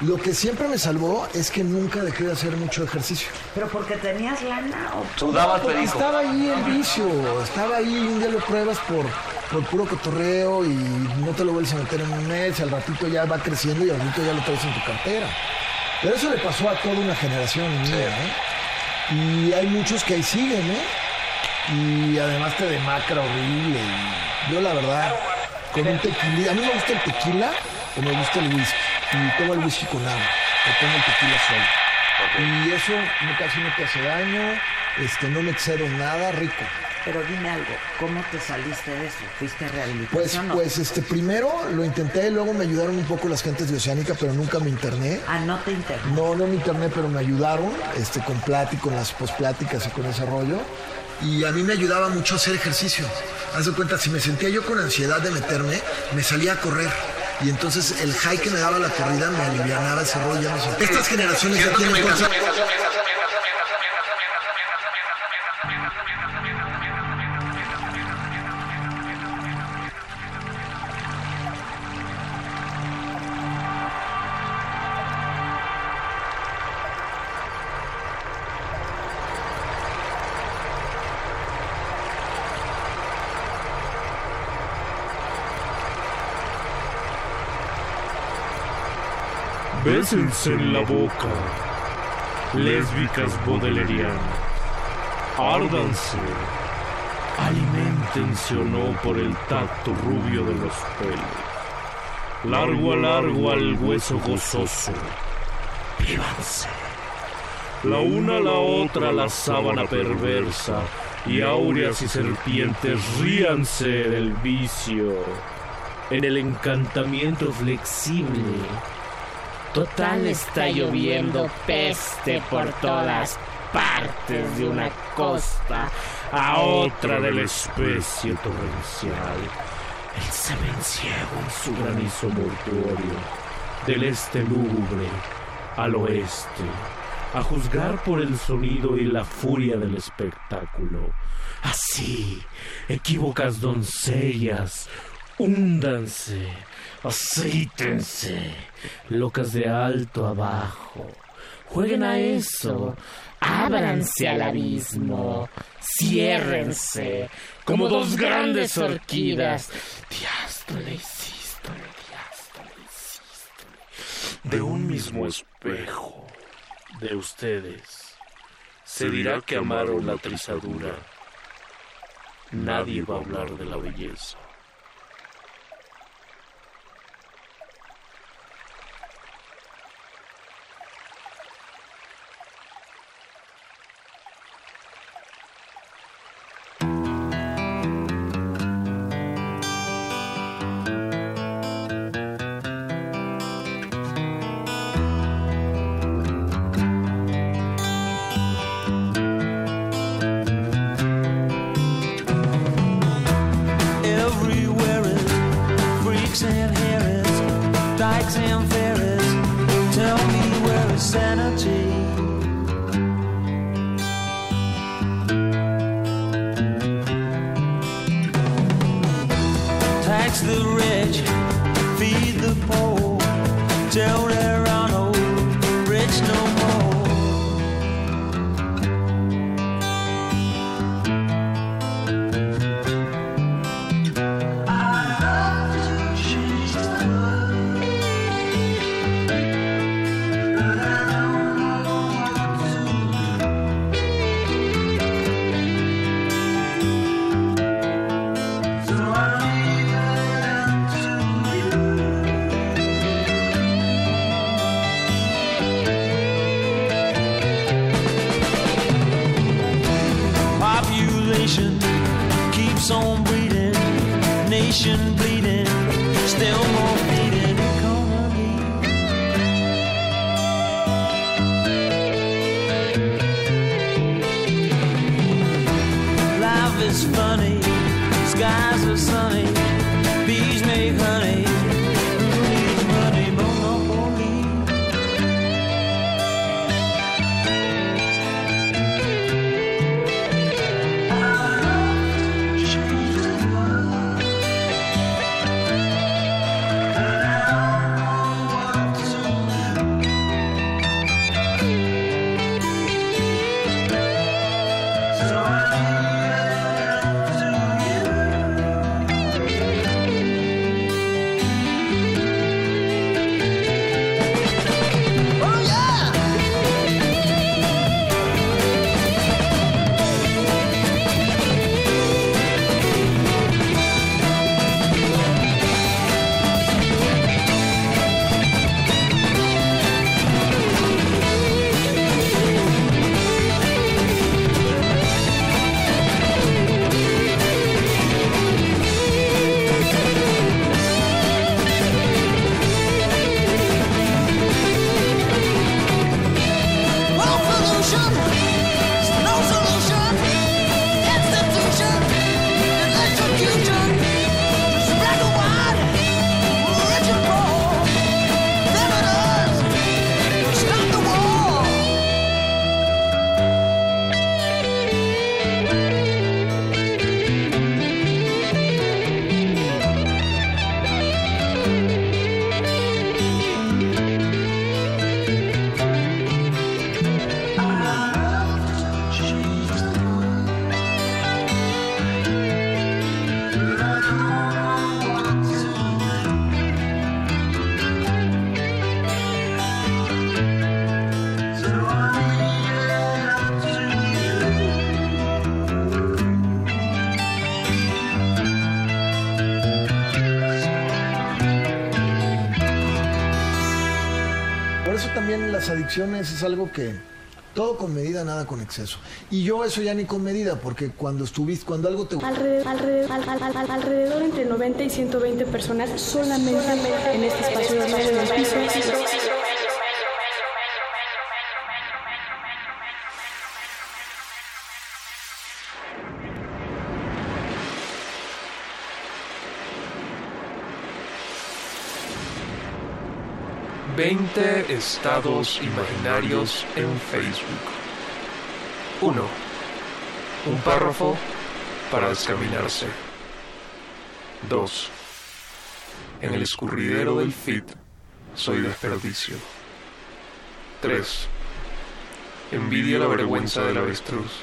Lo que siempre me salvó es que nunca dejé de hacer mucho ejercicio. ¿Pero porque tenías lana o Sudabas Porque perico. Estaba ahí el vicio, estaba ahí, un día lo pruebas por, por puro cotorreo y no te lo vuelves a meter en un mes, al ratito ya va creciendo y al ratito ya lo traes en tu cartera. Pero eso le pasó a toda una generación mía, ¿eh? Y hay muchos que ahí siguen, ¿eh? Y además te demacra horrible. yo la verdad, con un tequila, a mí me gusta el tequila o me gusta el whisky. Y tomo el whisky con agua, o tomo el tequila solo. Y eso no, casi no te hace daño, este, no me excedo nada, rico. Pero dime algo, ¿cómo te saliste de eso? ¿Fuiste Pues, rehabilitación o- pues este, primero lo intenté, luego me ayudaron un poco las gentes de Oceánica, pero nunca me interné. Ah, no te interné. No, no me interné, pero me ayudaron, este, con plática, con las pospláticas y con ese rollo. Y a mí me ayudaba mucho hacer ejercicio. Haz de cuenta, si me sentía yo con ansiedad de meterme, me salía a correr. Y entonces el high que me daba la corrida me alivianaba ese rollo. no sé. Estas generaciones ya tienen cosas... Bésense en la boca, lésbicas bodelerianas. Árdanse, alimentense o no por el tacto rubio de los pelos. Largo a largo al hueso gozoso. Vívanse. La una a la otra la sábana perversa, y áureas y serpientes ríanse del vicio. En el encantamiento flexible. Total está lloviendo peste por todas partes de una costa a otra de la especie torrencial. El semen ciego en su granizo mortuorio, del este lúgubre al oeste, a juzgar por el sonido y la furia del espectáculo. Así, equívocas doncellas, húndanse, aceítense, locas de alto abajo. Jueguen a eso, Ábranse al abismo, ciérrense como dos grandes orquídeas. Diástole sístole, diástole sístole. De un mismo espejo de ustedes se dirá que amaron la trizadura. Nadie va a hablar de la belleza. es algo que todo con medida, nada con exceso. Y yo eso ya ni con medida, porque cuando estuviste, cuando algo te... Alrededor, alrededor, alrededor, alrededor entre 90 y 120 personas solamente, solamente en este espacio de más pisos. 20 estados imaginarios en Facebook. 1. Un párrafo para descaminarse. 2. En el escurridero del feed soy desperdicio. 3. Envidia la vergüenza del avestruz.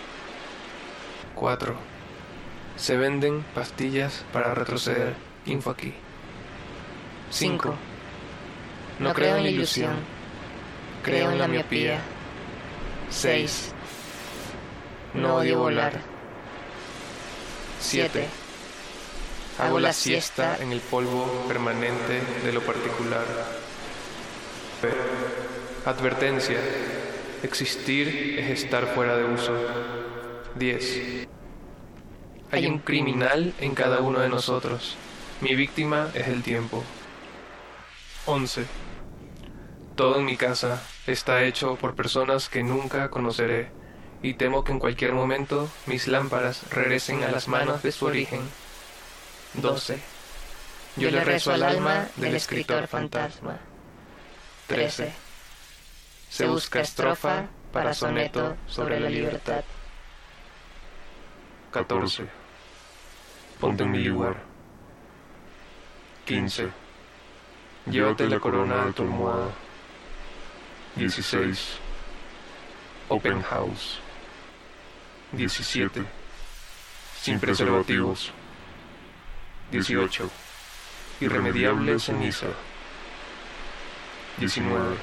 4. Se venden pastillas para retroceder. Info aquí. 5. No creo en la ilusión. Creo en la miopía. 6. No odio volar. 7. Hago la siesta en el polvo permanente de lo particular. Advertencia. Existir es estar fuera de uso. 10. Hay un criminal en cada uno de nosotros. Mi víctima es el tiempo. 11. Todo en mi casa está hecho por personas que nunca conoceré y temo que en cualquier momento mis lámparas regresen a las manos de su origen. 12. Yo le rezo al alma del escritor fantasma. 13. Se busca estrofa para soneto sobre la libertad. 14. Ponte en mi lugar. 15. Llévate la corona de tu almohada. 16. Open House. 17. Sin preservativos. 18. Irremediable ceniza. 19.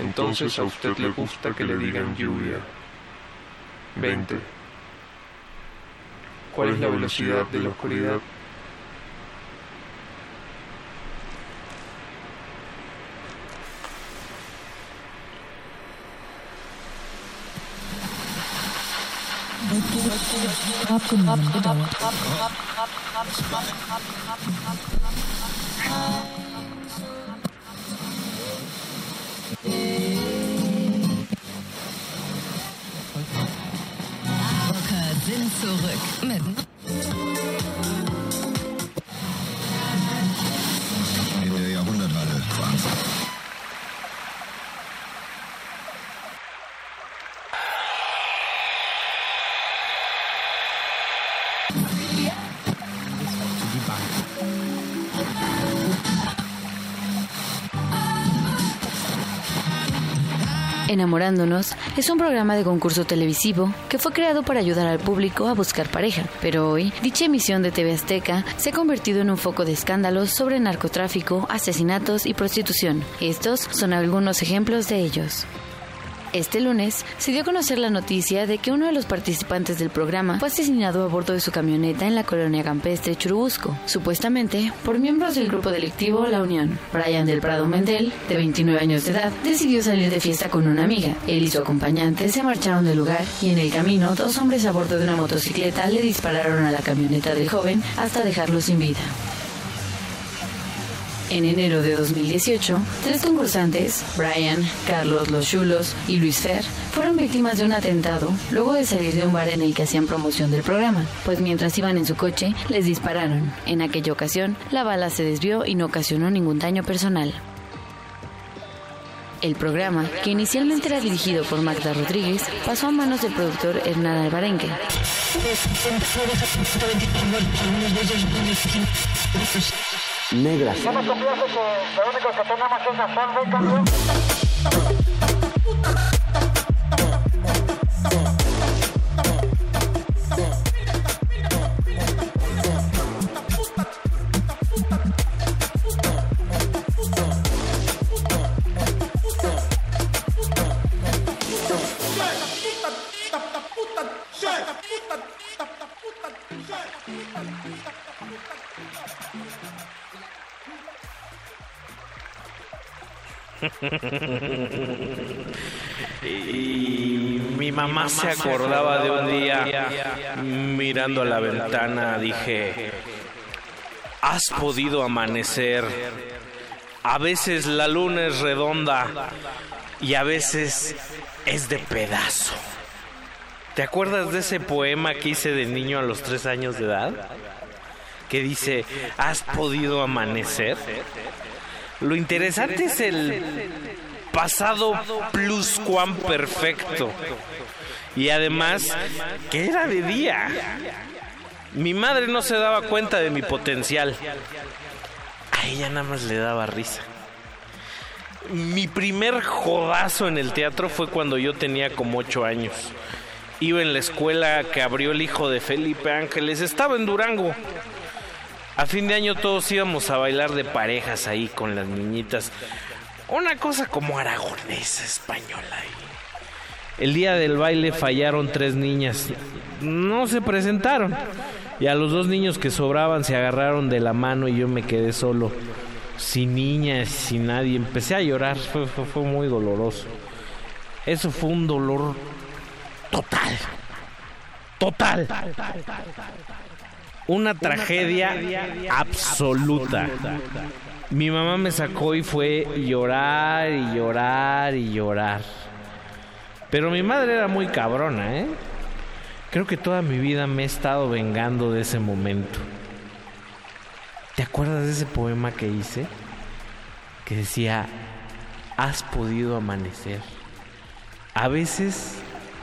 Entonces a usted le gusta que le digan lluvia. 20. ¿Cuál es la velocidad de la oscuridad? Rocker sind zurück mit In der Jahrhunderthalle. Wahnsinn. Enamorándonos es un programa de concurso televisivo que fue creado para ayudar al público a buscar pareja, pero hoy dicha emisión de TV Azteca se ha convertido en un foco de escándalos sobre narcotráfico, asesinatos y prostitución. Estos son algunos ejemplos de ellos. Este lunes se dio a conocer la noticia de que uno de los participantes del programa fue asesinado a bordo de su camioneta en la colonia campestre Churubusco, supuestamente por miembros del grupo delictivo La Unión. Brian del Prado Mendel, de 29 años de edad, decidió salir de fiesta con una amiga. Él y su acompañante se marcharon del lugar y en el camino dos hombres a bordo de una motocicleta le dispararon a la camioneta del joven hasta dejarlo sin vida. En enero de 2018, tres concursantes, Brian, Carlos Los Chulos y Luis Fer, fueron víctimas de un atentado luego de salir de un bar en el que hacían promoción del programa, pues mientras iban en su coche, les dispararon. En aquella ocasión, la bala se desvió y no ocasionó ningún daño personal. El programa, que inicialmente era dirigido por Magda Rodríguez, pasó a manos del productor Hernán Alvarenque. Negras. Y mi mamá se acordaba de un día mirando a la ventana, dije, has podido amanecer. A veces la luna es redonda y a veces es de pedazo. ¿Te acuerdas de ese poema que hice de niño a los tres años de edad? Que dice, ¿has podido amanecer? Lo interesante es el pasado plus cuan perfecto. Y además, que era de día. Mi madre no se daba cuenta de mi potencial. A ella nada más le daba risa. Mi primer jodazo en el teatro fue cuando yo tenía como ocho años. Iba en la escuela que abrió el hijo de Felipe Ángeles. Estaba en Durango. A fin de año todos íbamos a bailar de parejas ahí con las niñitas. Una cosa como aragonesa española. El día del baile fallaron tres niñas. No se presentaron. Y a los dos niños que sobraban se agarraron de la mano y yo me quedé solo. Sin niñas, sin nadie. Empecé a llorar. Fue, fue, fue muy doloroso. Eso fue un dolor total. Total. Una tragedia absoluta. Mi mamá me sacó y fue llorar y llorar y llorar. Pero mi madre era muy cabrona, ¿eh? Creo que toda mi vida me he estado vengando de ese momento. ¿Te acuerdas de ese poema que hice? Que decía, has podido amanecer. A veces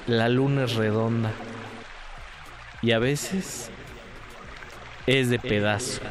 la luna es redonda y a veces es de pedazo.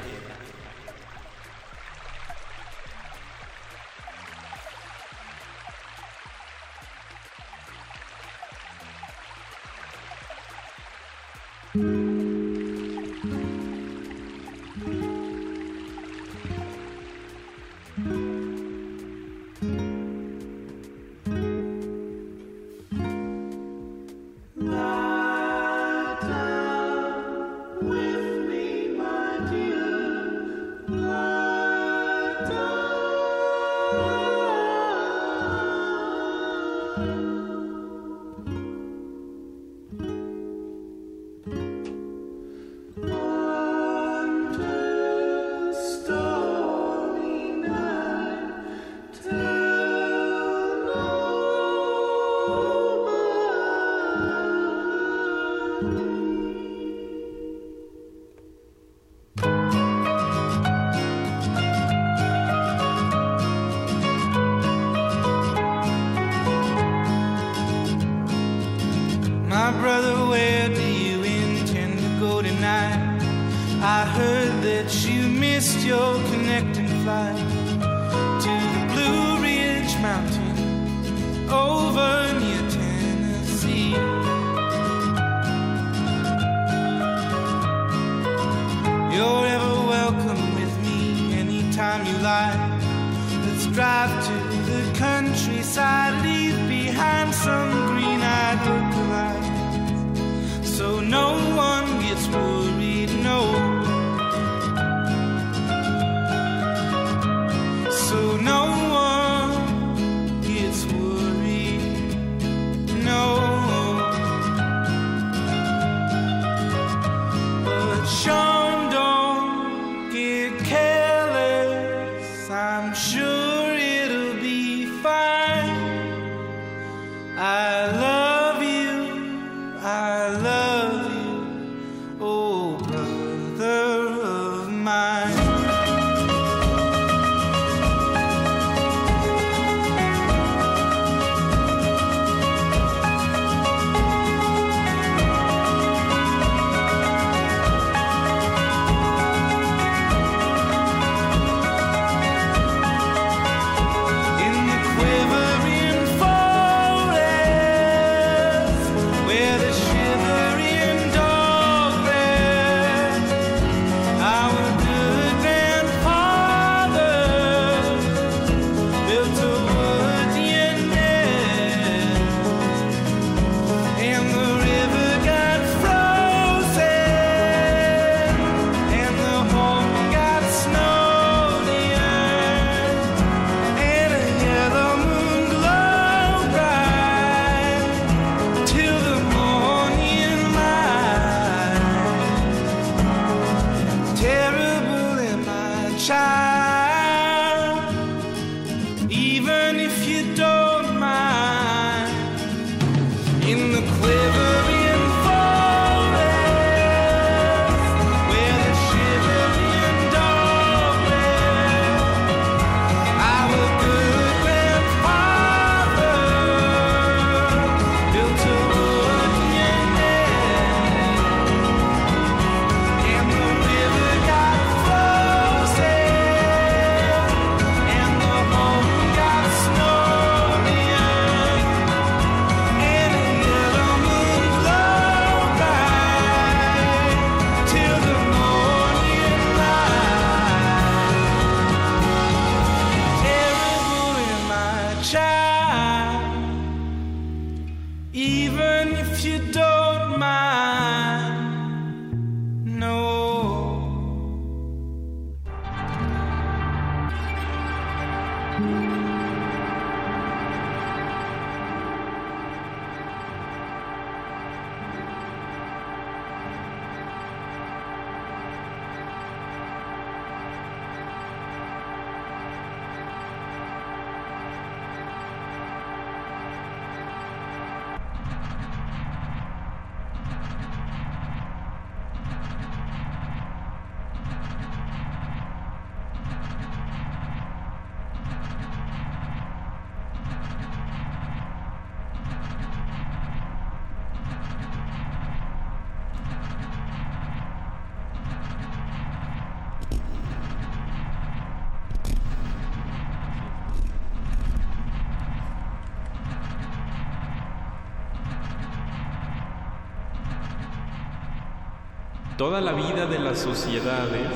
Toda la vida de las sociedades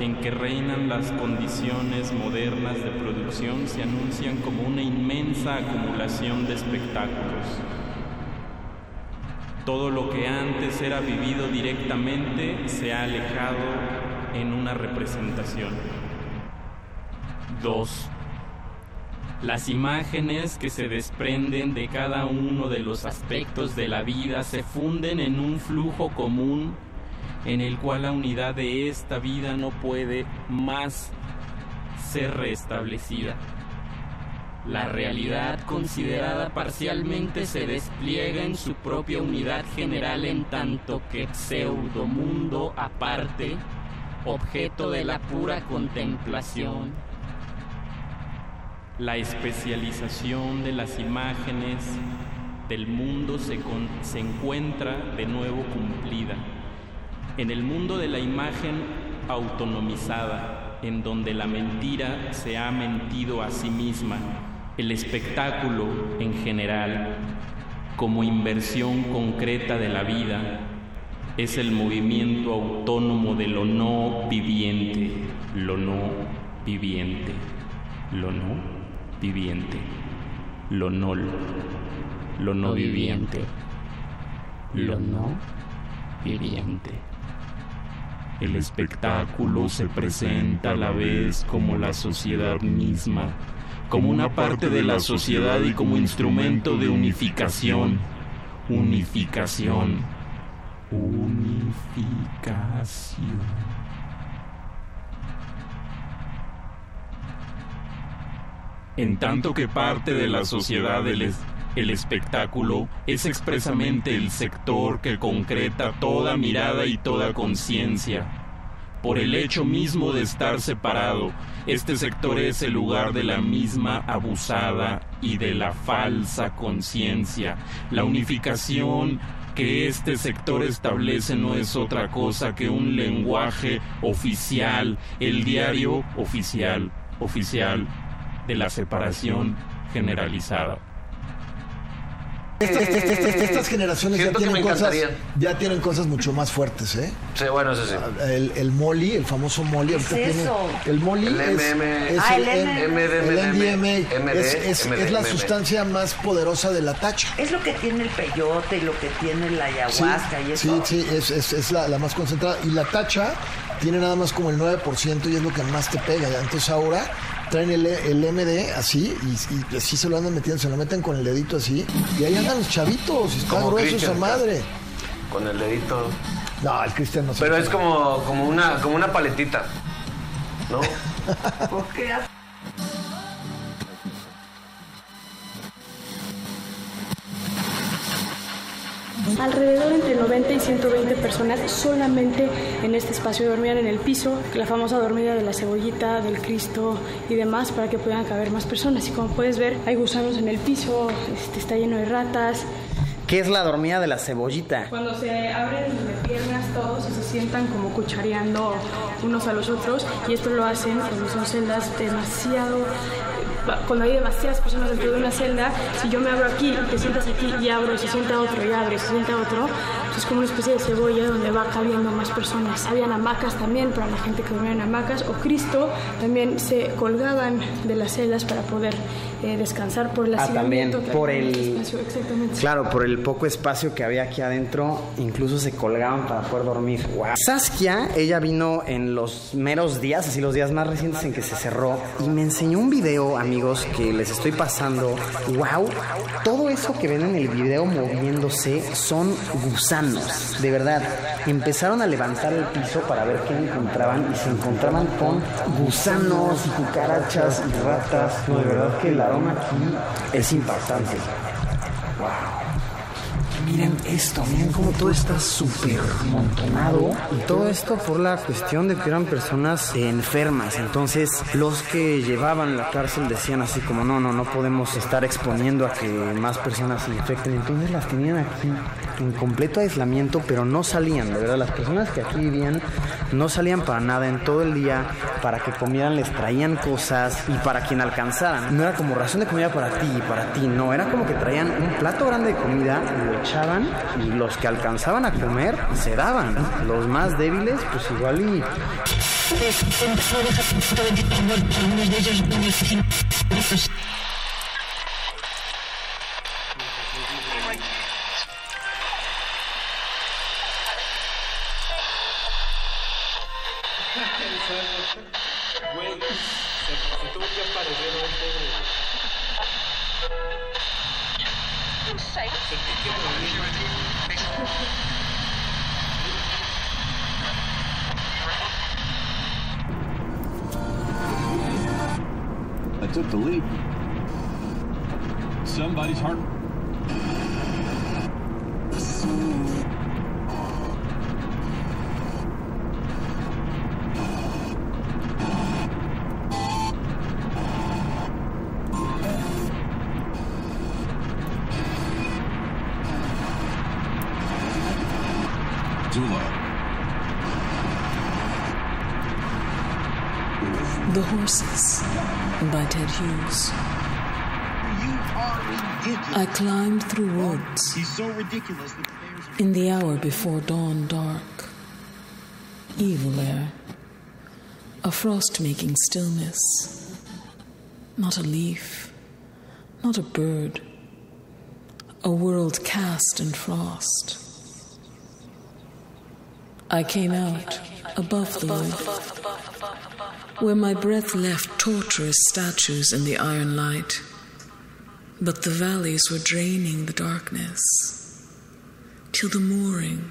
en que reinan las condiciones modernas de producción se anuncian como una inmensa acumulación de espectáculos. Todo lo que antes era vivido directamente se ha alejado en una representación. 2. Las imágenes que se desprenden de cada uno de los aspectos de la vida se funden en un flujo común en el cual la unidad de esta vida no puede más ser restablecida. La realidad considerada parcialmente se despliega en su propia unidad general en tanto que pseudo mundo aparte, objeto de la pura contemplación. La especialización de las imágenes del mundo se, se encuentra de nuevo cumplida en el mundo de la imagen autonomizada, en donde la mentira se ha mentido a sí misma, el espectáculo en general, como inversión concreta de la vida, es el movimiento autónomo de lo no viviente, lo no viviente, lo no viviente, lo no, lo no viviente, lo no viviente. El espectáculo se presenta a la vez como la sociedad misma, como una parte de la sociedad y como instrumento de unificación. Unificación. Unificación. En tanto que parte de la sociedad el, el espectáculo es expresamente el sector que concreta toda mirada y toda conciencia. Por el hecho mismo de estar separado, este sector es el lugar de la misma abusada y de la falsa conciencia. La unificación que este sector establece no es otra cosa que un lenguaje oficial, el diario oficial, oficial de la separación generalizada. Estas, estas- estas- estas generaciones ya tienen, cosas, ya tienen cosas mucho más fuertes, ¿eh? Sí, bueno, eso sí. El, el Molly, el famoso Molly. ahorita es tiene- eso? El Molly El es, MM. es Ah, el, el M- MDMA. el MDMA. MD, es, es- es la MD. sustancia más poderosa de la tacha. Es lo que tiene el peyote y lo que tiene la Sí, ayahuasca y eso. sí, sí, es, es- es la, la más concentrada. Y la tacha tiene nada más como el 9% y es lo que más te pega. Entonces ahora traen el, el MD así y, y así se lo andan metiendo, se lo meten con el dedito así. Y ahí andan los chavitos, y está grueso esa madre. Con el dedito. No, el Cristian no se Pero es como, como, una, como una paletita. ¿No? ¿Por qué? Alrededor entre 90 y 120 personas solamente en este espacio dormían en el piso, la famosa dormida de la cebollita, del Cristo y demás para que puedan caber más personas. Y como puedes ver, hay gusanos en el piso, este, está lleno de ratas. ¿Qué es la dormida de la cebollita? Cuando se abren de piernas todos y se sientan como cuchareando unos a los otros y esto lo hacen cuando son celdas demasiado cuando hay demasiadas personas dentro de una celda, si yo me abro aquí y te sientas aquí y abro y se sienta otro y abro y se sienta otro, pues es como una especie de cebolla donde va cabiendo más personas. Habían hamacas también para la gente que dormía en hamacas o Cristo también se colgaban de las celdas para poder eh, descansar por el Ah, también, por el- espacio. Exactamente. Claro, por el poco espacio que había aquí adentro, incluso se colgaban para poder dormir. Wow. Saskia, ella vino en los meros días, así los días más recientes en que se cerró, y me enseñó un video, que les estoy pasando. Wow, todo eso que ven en el video moviéndose son gusanos, de verdad. Empezaron a levantar el piso para ver qué encontraban y se encontraban con gusanos cucarachas y ratas. De verdad que el aroma aquí es impactante. Miren esto, miren cómo todo está súper amontonado. Y todo esto por la cuestión de que eran personas enfermas. Entonces, los que llevaban la cárcel decían así como, no, no, no podemos estar exponiendo a que más personas se infecten. Entonces las tenían aquí en completo aislamiento, pero no salían, de verdad. Las personas que aquí vivían no salían para nada en todo el día, para que comieran, les traían cosas y para quien alcanzaran. No era como ración de comida para ti y para ti, no, era como que traían un plato grande de comida y lo echaban aprovechaban y los que alcanzaban a comer se daban. Los más débiles, pues igual y Güey, se, se tuvo que aparecer un pobre. Que I took the leap. Somebody's heart. By Ted Hughes. I climbed through woods so in the hour before dawn dark. Evil air, a frost making stillness, not a leaf, not a bird, a world cast in frost. I came out above the wood, where my breath left torturous statues in the iron light, but the valleys were draining the darkness. Till the mooring,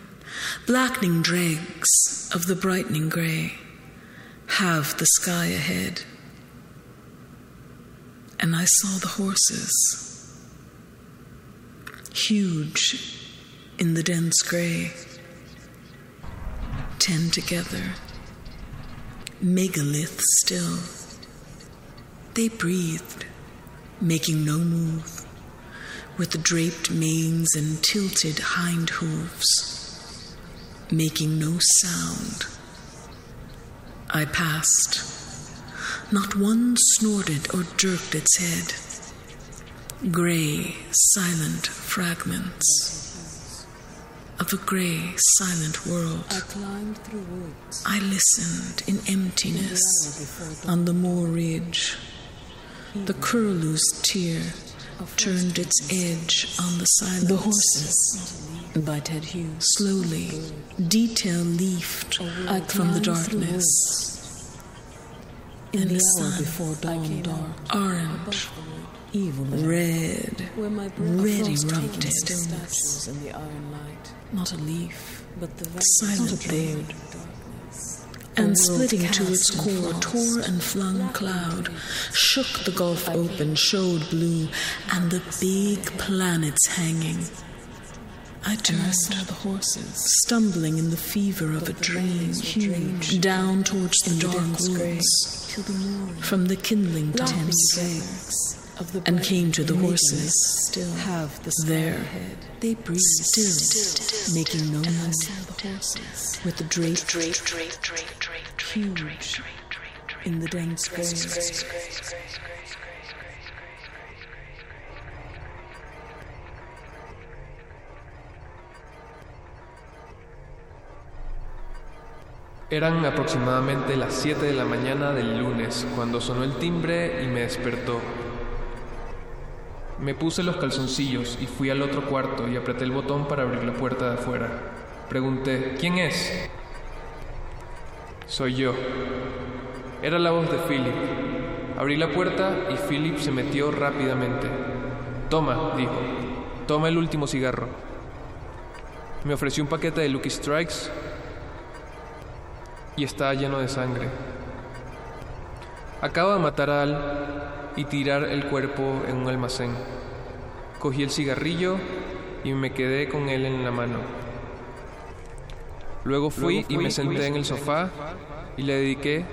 blackening dregs of the brightening grey, have the sky ahead. And I saw the horses, huge in the dense grey, ten together, megalith still. They breathed, making no move with draped manes and tilted hind hooves, making no sound. I passed. Not one snorted or jerked its head. Gray, silent fragments of a gray, silent world. I climbed through woods. I listened in emptiness on the moor ridge. The curlew's tear turned its edge on the silence. The Horses by Ted Hughes. Slowly, detail leafed from the darkness. In and the sun, before dawn dark. orange, Evil red, Where my breath Not a leaf, But the silent bird. and splitting to its core, tore and flung cloud, shook the gulf open, showed blue, and the big planets hanging. I turned, saw the horses. stumbling in the fever of a dream, huge, down towards the dark woods, till the mooring, from the kindling blackening and came to the horses. Still have the There, they breathed still, making no noise, the horses. with the draped, huge, in the dense grey. Eran aproximadamente las 7 de la mañana del lunes cuando sonó el timbre y me despertó. Me puse los calzoncillos y fui al otro cuarto y apreté el botón para abrir la puerta de afuera. Pregunté, ¿quién es? Soy yo. Era la voz de Philip. Abrí la puerta y Philip se metió rápidamente. Toma, dijo. Toma el último cigarro. Me ofreció un paquete de Lucky Strikes y estaba lleno de sangre. Acabo de matar a Al y tirar el cuerpo en un almacén. Cogí el cigarrillo y me quedé con él en la mano. Luego fui y me senté en el sofá y le dediqué,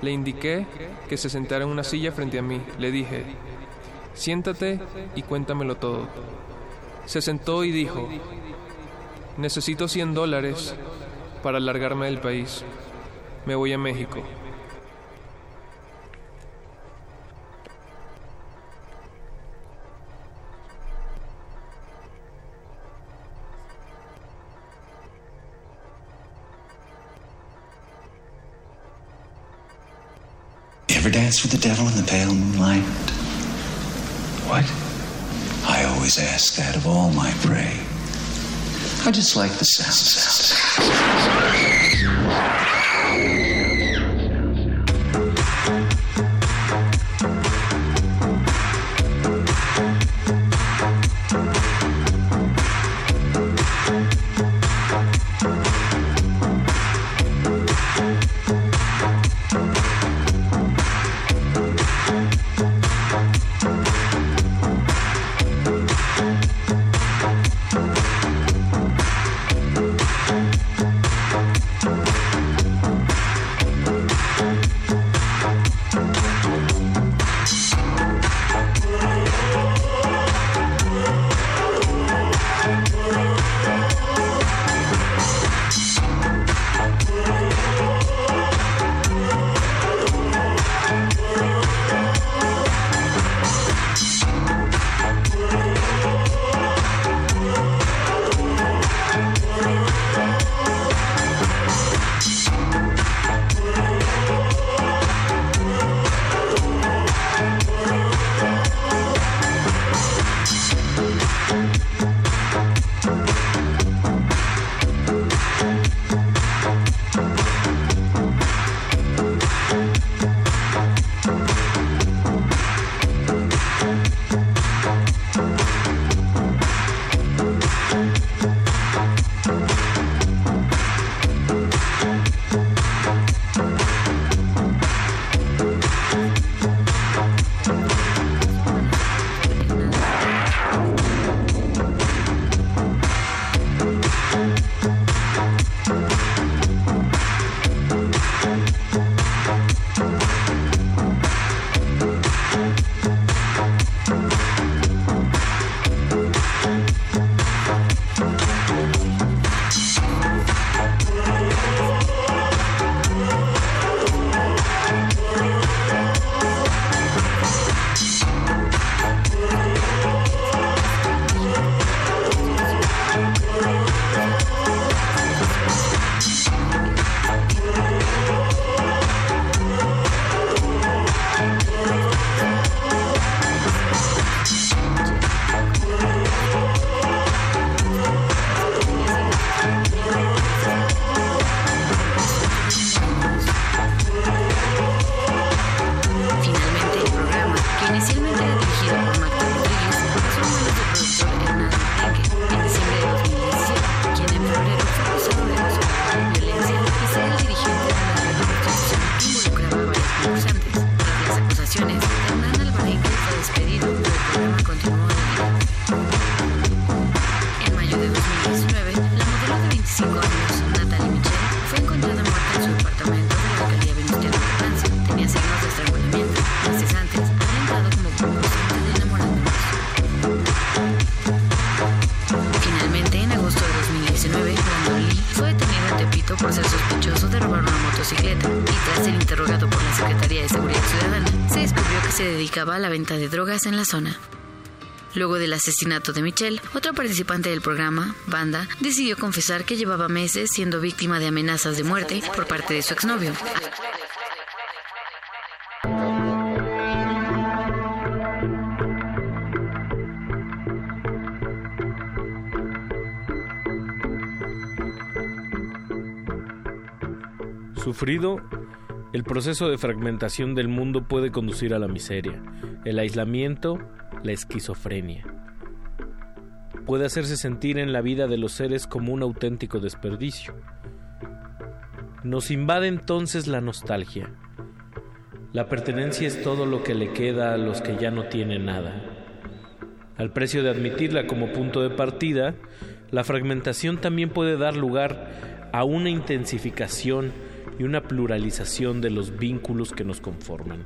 le indiqué que se sentara en una silla frente a mí. Le dije, siéntate y cuéntamelo todo. Se sentó y dijo, necesito 100 dólares para largarme del país. Me voy a México. Dance with the devil in the pale moonlight? What? I always ask that of all my prey. I just like the sound. La venta de drogas en la zona. Luego del asesinato de Michelle, otro participante del programa, Banda, decidió confesar que llevaba meses siendo víctima de amenazas de muerte por parte de su exnovio. Sufrido, el proceso de fragmentación del mundo puede conducir a la miseria, el aislamiento, la esquizofrenia. Puede hacerse sentir en la vida de los seres como un auténtico desperdicio. Nos invade entonces la nostalgia. La pertenencia es todo lo que le queda a los que ya no tienen nada. Al precio de admitirla como punto de partida, la fragmentación también puede dar lugar a una intensificación y una pluralización de los vínculos que nos conforman.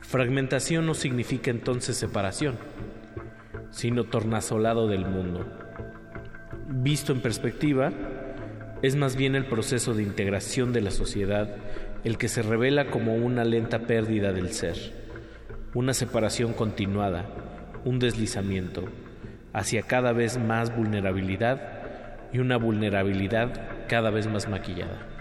Fragmentación no significa entonces separación, sino tornasolado del mundo. Visto en perspectiva, es más bien el proceso de integración de la sociedad el que se revela como una lenta pérdida del ser, una separación continuada, un deslizamiento hacia cada vez más vulnerabilidad y una vulnerabilidad cada vez más maquillada.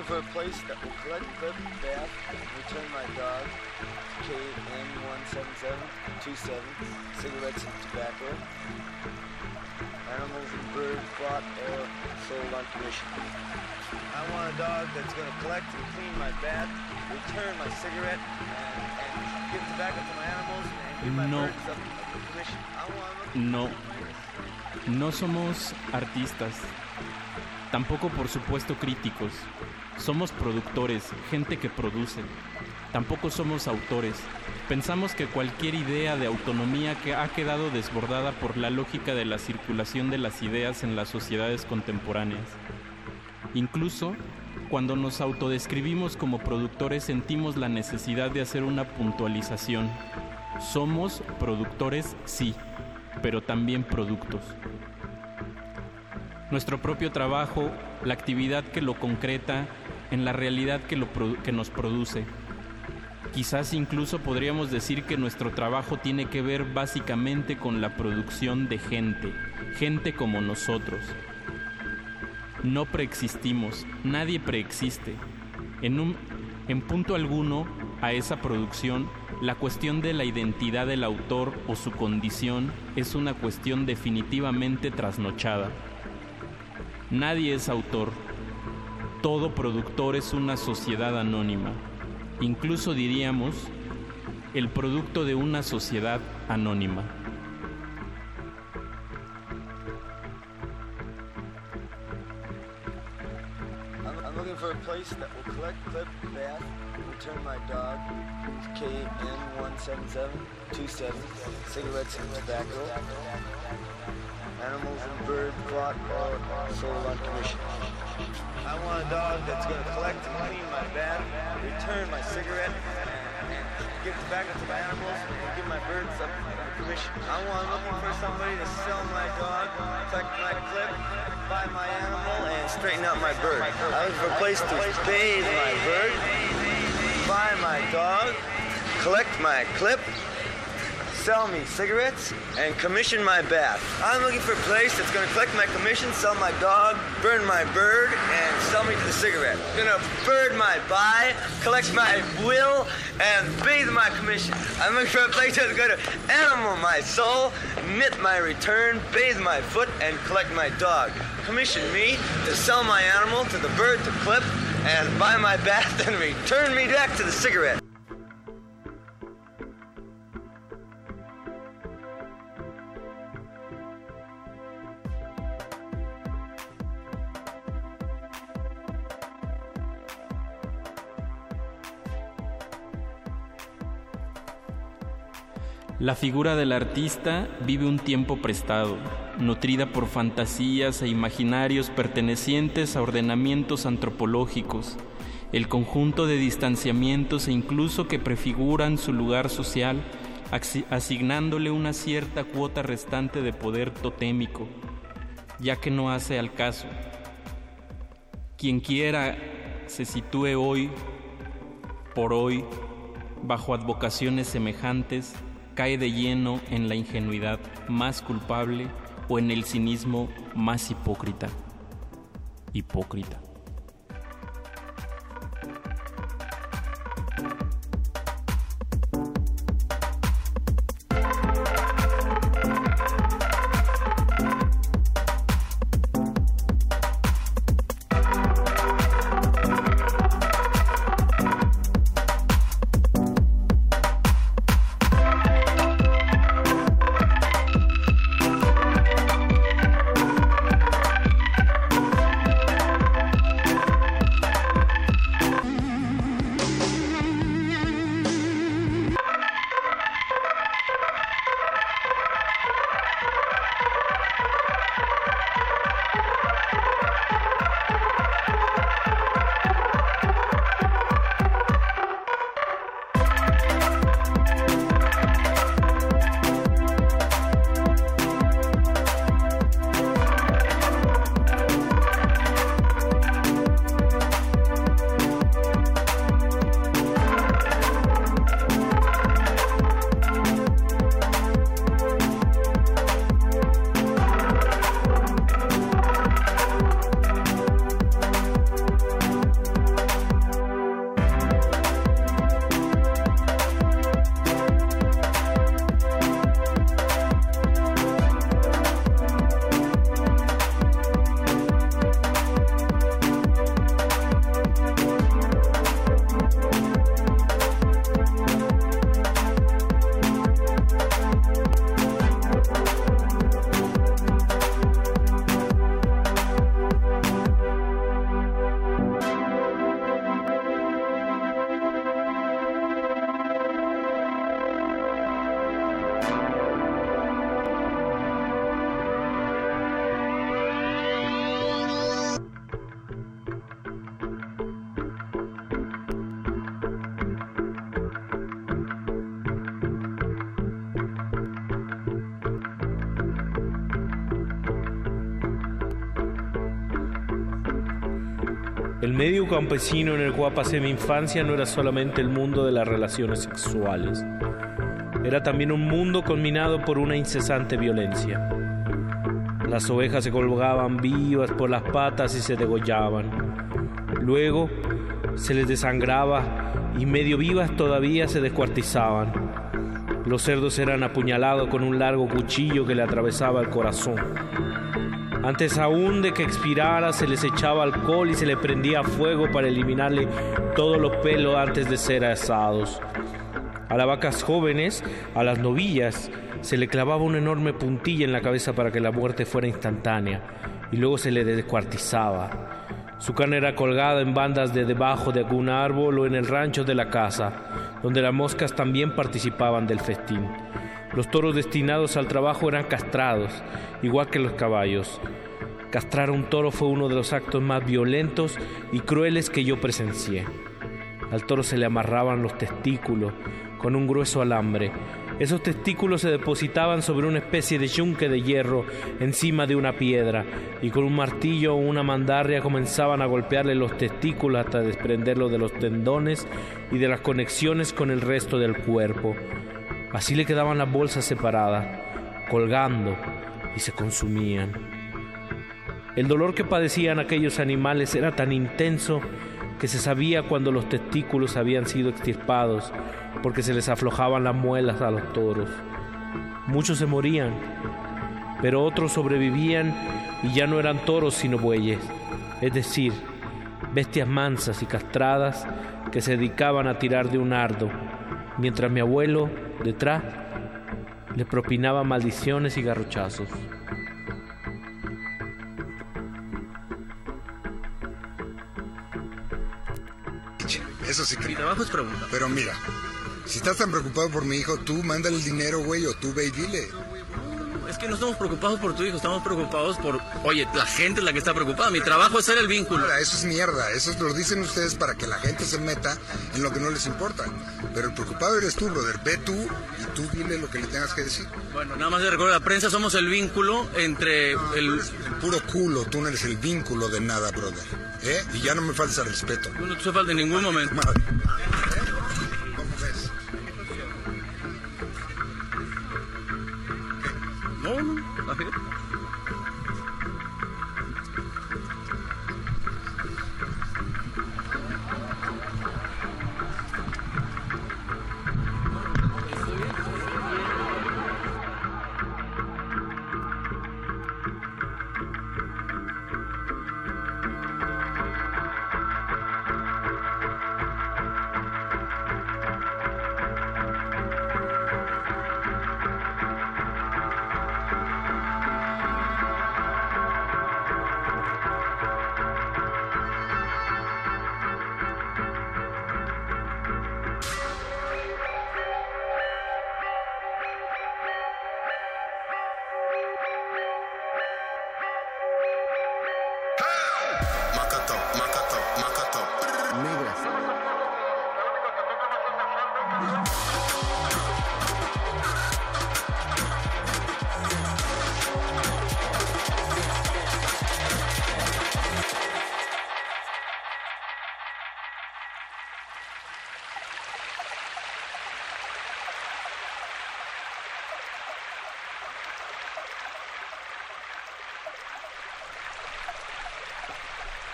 Looking for a place that will collect, clip, bath, and return my dog, KN17727, cigarettes and tobacco, animals and birds bought or sold on commission. I want a dog that's going to collect and clean my bath, return my cigarette, and, and give tobacco to my animals, and give my No. birds up up commission. I want No. No somos artistas. Tampoco, por supuesto, críticos. Somos productores, gente que produce. Tampoco somos autores. Pensamos que cualquier idea de autonomía que ha quedado desbordada por la lógica de la circulación de las ideas en las sociedades contemporáneas. Incluso, cuando nos autodescribimos como productores sentimos la necesidad de hacer una puntualización. Somos productores, sí, pero también productos. Nuestro propio trabajo, la actividad que lo concreta, en la realidad que, nos produce. Quizás incluso podríamos decir que nuestro trabajo tiene que ver básicamente con la producción de gente, gente como nosotros. No preexistimos, nadie preexiste. En, un, en punto alguno a esa producción, la cuestión de la identidad del autor o su condición es una cuestión definitivamente trasnochada. Nadie es autor. Todo productor es una sociedad anónima. Incluso diríamos el producto de una sociedad anónima. I'm, I'm looking for a place that will collect, clip, bath, return my dog, KN17727, cigarettes and tobacco, animals and birds bought or sold on commission. I want a dog that's going to collect and clean my bath, return my cigarette, give tobacco to my animals, and give my birds on commission. I want, looking for somebody to sell my dog, collect my clip, buy my animal, and straighten out my bird. I'm looking for a place to bathe my bird, buy my dog, collect my clip, sell me cigarettes, and commission my bath. I'm looking for a place that's gonna collect my commission, sell my dog, burn my bird, and sell me to the cigarette. Gonna bird my buy, collect my will, and bathe my commission. I'm looking for a place that's gonna animal my soul, knit my return, bathe my foot, and collect my dog. Commission me to sell my animal to the bird to clip, and buy my bath, and return me back to the cigarette. La figura del artista vive un tiempo prestado, nutrida por fantasías e imaginarios pertenecientes a ordenamientos antropológicos, el conjunto de distanciamientos e incluso que prefiguran su lugar social, asignándole una cierta cuota restante de poder totémico, ya que no hace al caso. Quien quiera se sitúe hoy, por hoy, bajo advocaciones semejantes, cae de lleno en la ingenuidad más culpable o en el cinismo más hipócrita. Hipócrita. Campesino en el cual pasé mi infancia no era solamente el mundo de las relaciones sexuales. Era también un mundo conminado por una incesante violencia. Las ovejas se colgaban vivas por las patas y se degollaban. Luego se les desangraba y medio vivas todavía se descuartizaban. Los cerdos eran apuñalados con un largo cuchillo que le atravesaba el corazón. Antes aún de que expirara se les echaba alcohol y se le prendía fuego para eliminarle todos los pelos antes de ser asados. A las vacas jóvenes, a las novillas, se le clavaba una enorme puntilla en la cabeza para que la muerte fuera instantánea y luego se le descuartizaba. Su carne era colgada en bandas de debajo de algún árbol o en el rancho de la casa, donde las moscas también participaban del festín. Los toros destinados al trabajo eran castrados, igual que los caballos. Castrar a un toro fue uno de los actos más violentos y crueles que yo presencié. Al toro se le amarraban los testículos con un grueso alambre. Esos testículos se depositaban sobre una especie de yunque de hierro encima de una piedra y con un martillo o una mandarria comenzaban a golpearle los testículos hasta desprenderlo de los tendones y de las conexiones con el resto del cuerpo. Así le quedaban las bolsas separadas, colgando, y se consumían. El dolor que padecían aquellos animales era tan intenso que se sabía cuando los testículos habían sido extirpados, porque se les aflojaban las muelas a los toros. Muchos se morían, pero otros sobrevivían y ya no eran toros sino bueyes, es decir, bestias mansas y castradas que se dedicaban a tirar de un ardo, mientras mi abuelo, detrás, le propinaba maldiciones y garrochazos. Eso sí que Mi trabajo es preguntar. Pero mira, si estás tan preocupado por mi hijo, tú mándale el dinero, güey, o tú ve y dile. Es que no estamos preocupados por tu hijo, estamos preocupados por... Oye, la gente es la que está preocupada. Mi trabajo es ser el vínculo. Ahora, eso es mierda. Eso lo dicen ustedes para que la gente se meta en lo que no les importa. Pero el preocupado eres tú, brother. Ve tú y tú dile lo que le tengas que decir. Bueno, nada más de recordar, la prensa somos el vínculo entre el... el puro culo, tú no eres el vínculo de nada, brother. ¿Eh? Y ya no me falta respeto. Tú no te falta en ningún momento. Madre. No, no,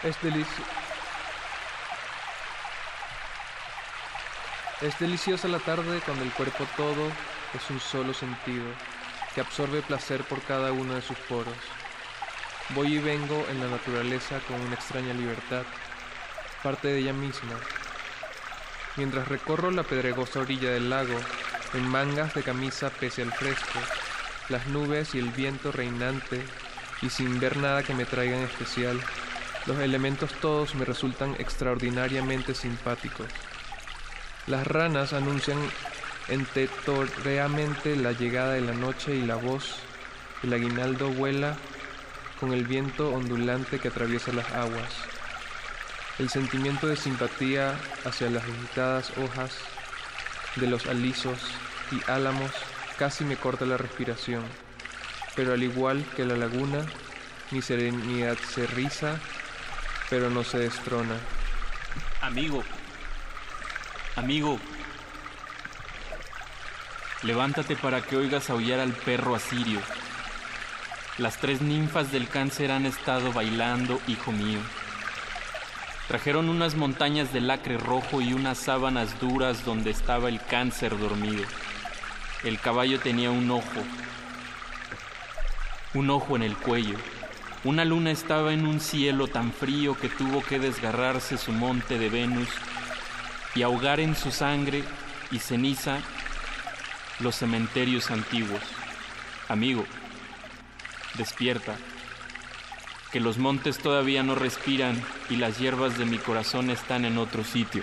Es delicioso. Es deliciosa la tarde cuando el cuerpo todo es un solo sentido, que absorbe placer por cada uno de sus poros. Voy y vengo en la naturaleza con una extraña libertad, parte de ella misma. Mientras recorro la pedregosa orilla del lago, en mangas de camisa pese al fresco, las nubes y el viento reinante, y sin ver nada que me traiga en especial, los elementos todos me resultan extraordinariamente simpáticos. Las ranas anuncian entetorreamente la llegada de la noche y la voz, el aguinaldo vuela con el viento ondulante que atraviesa las aguas. El sentimiento de simpatía hacia las agitadas hojas de los alisos y álamos casi me corta la respiración, pero al igual que la laguna, mi serenidad se riza pero no se destrona. Amigo, amigo, levántate para que oigas aullar al perro asirio. Las tres ninfas del cáncer han estado bailando, hijo mío. Trajeron unas montañas de lacre rojo y unas sábanas duras donde estaba el cáncer dormido. El caballo tenía un ojo, un ojo en el cuello. Una luna estaba en un cielo tan frío que tuvo que desgarrarse su monte de Venus y ahogar en su sangre y ceniza los cementerios antiguos. Amigo, despierta, que los montes todavía no respiran y las hierbas de mi corazón están en otro sitio.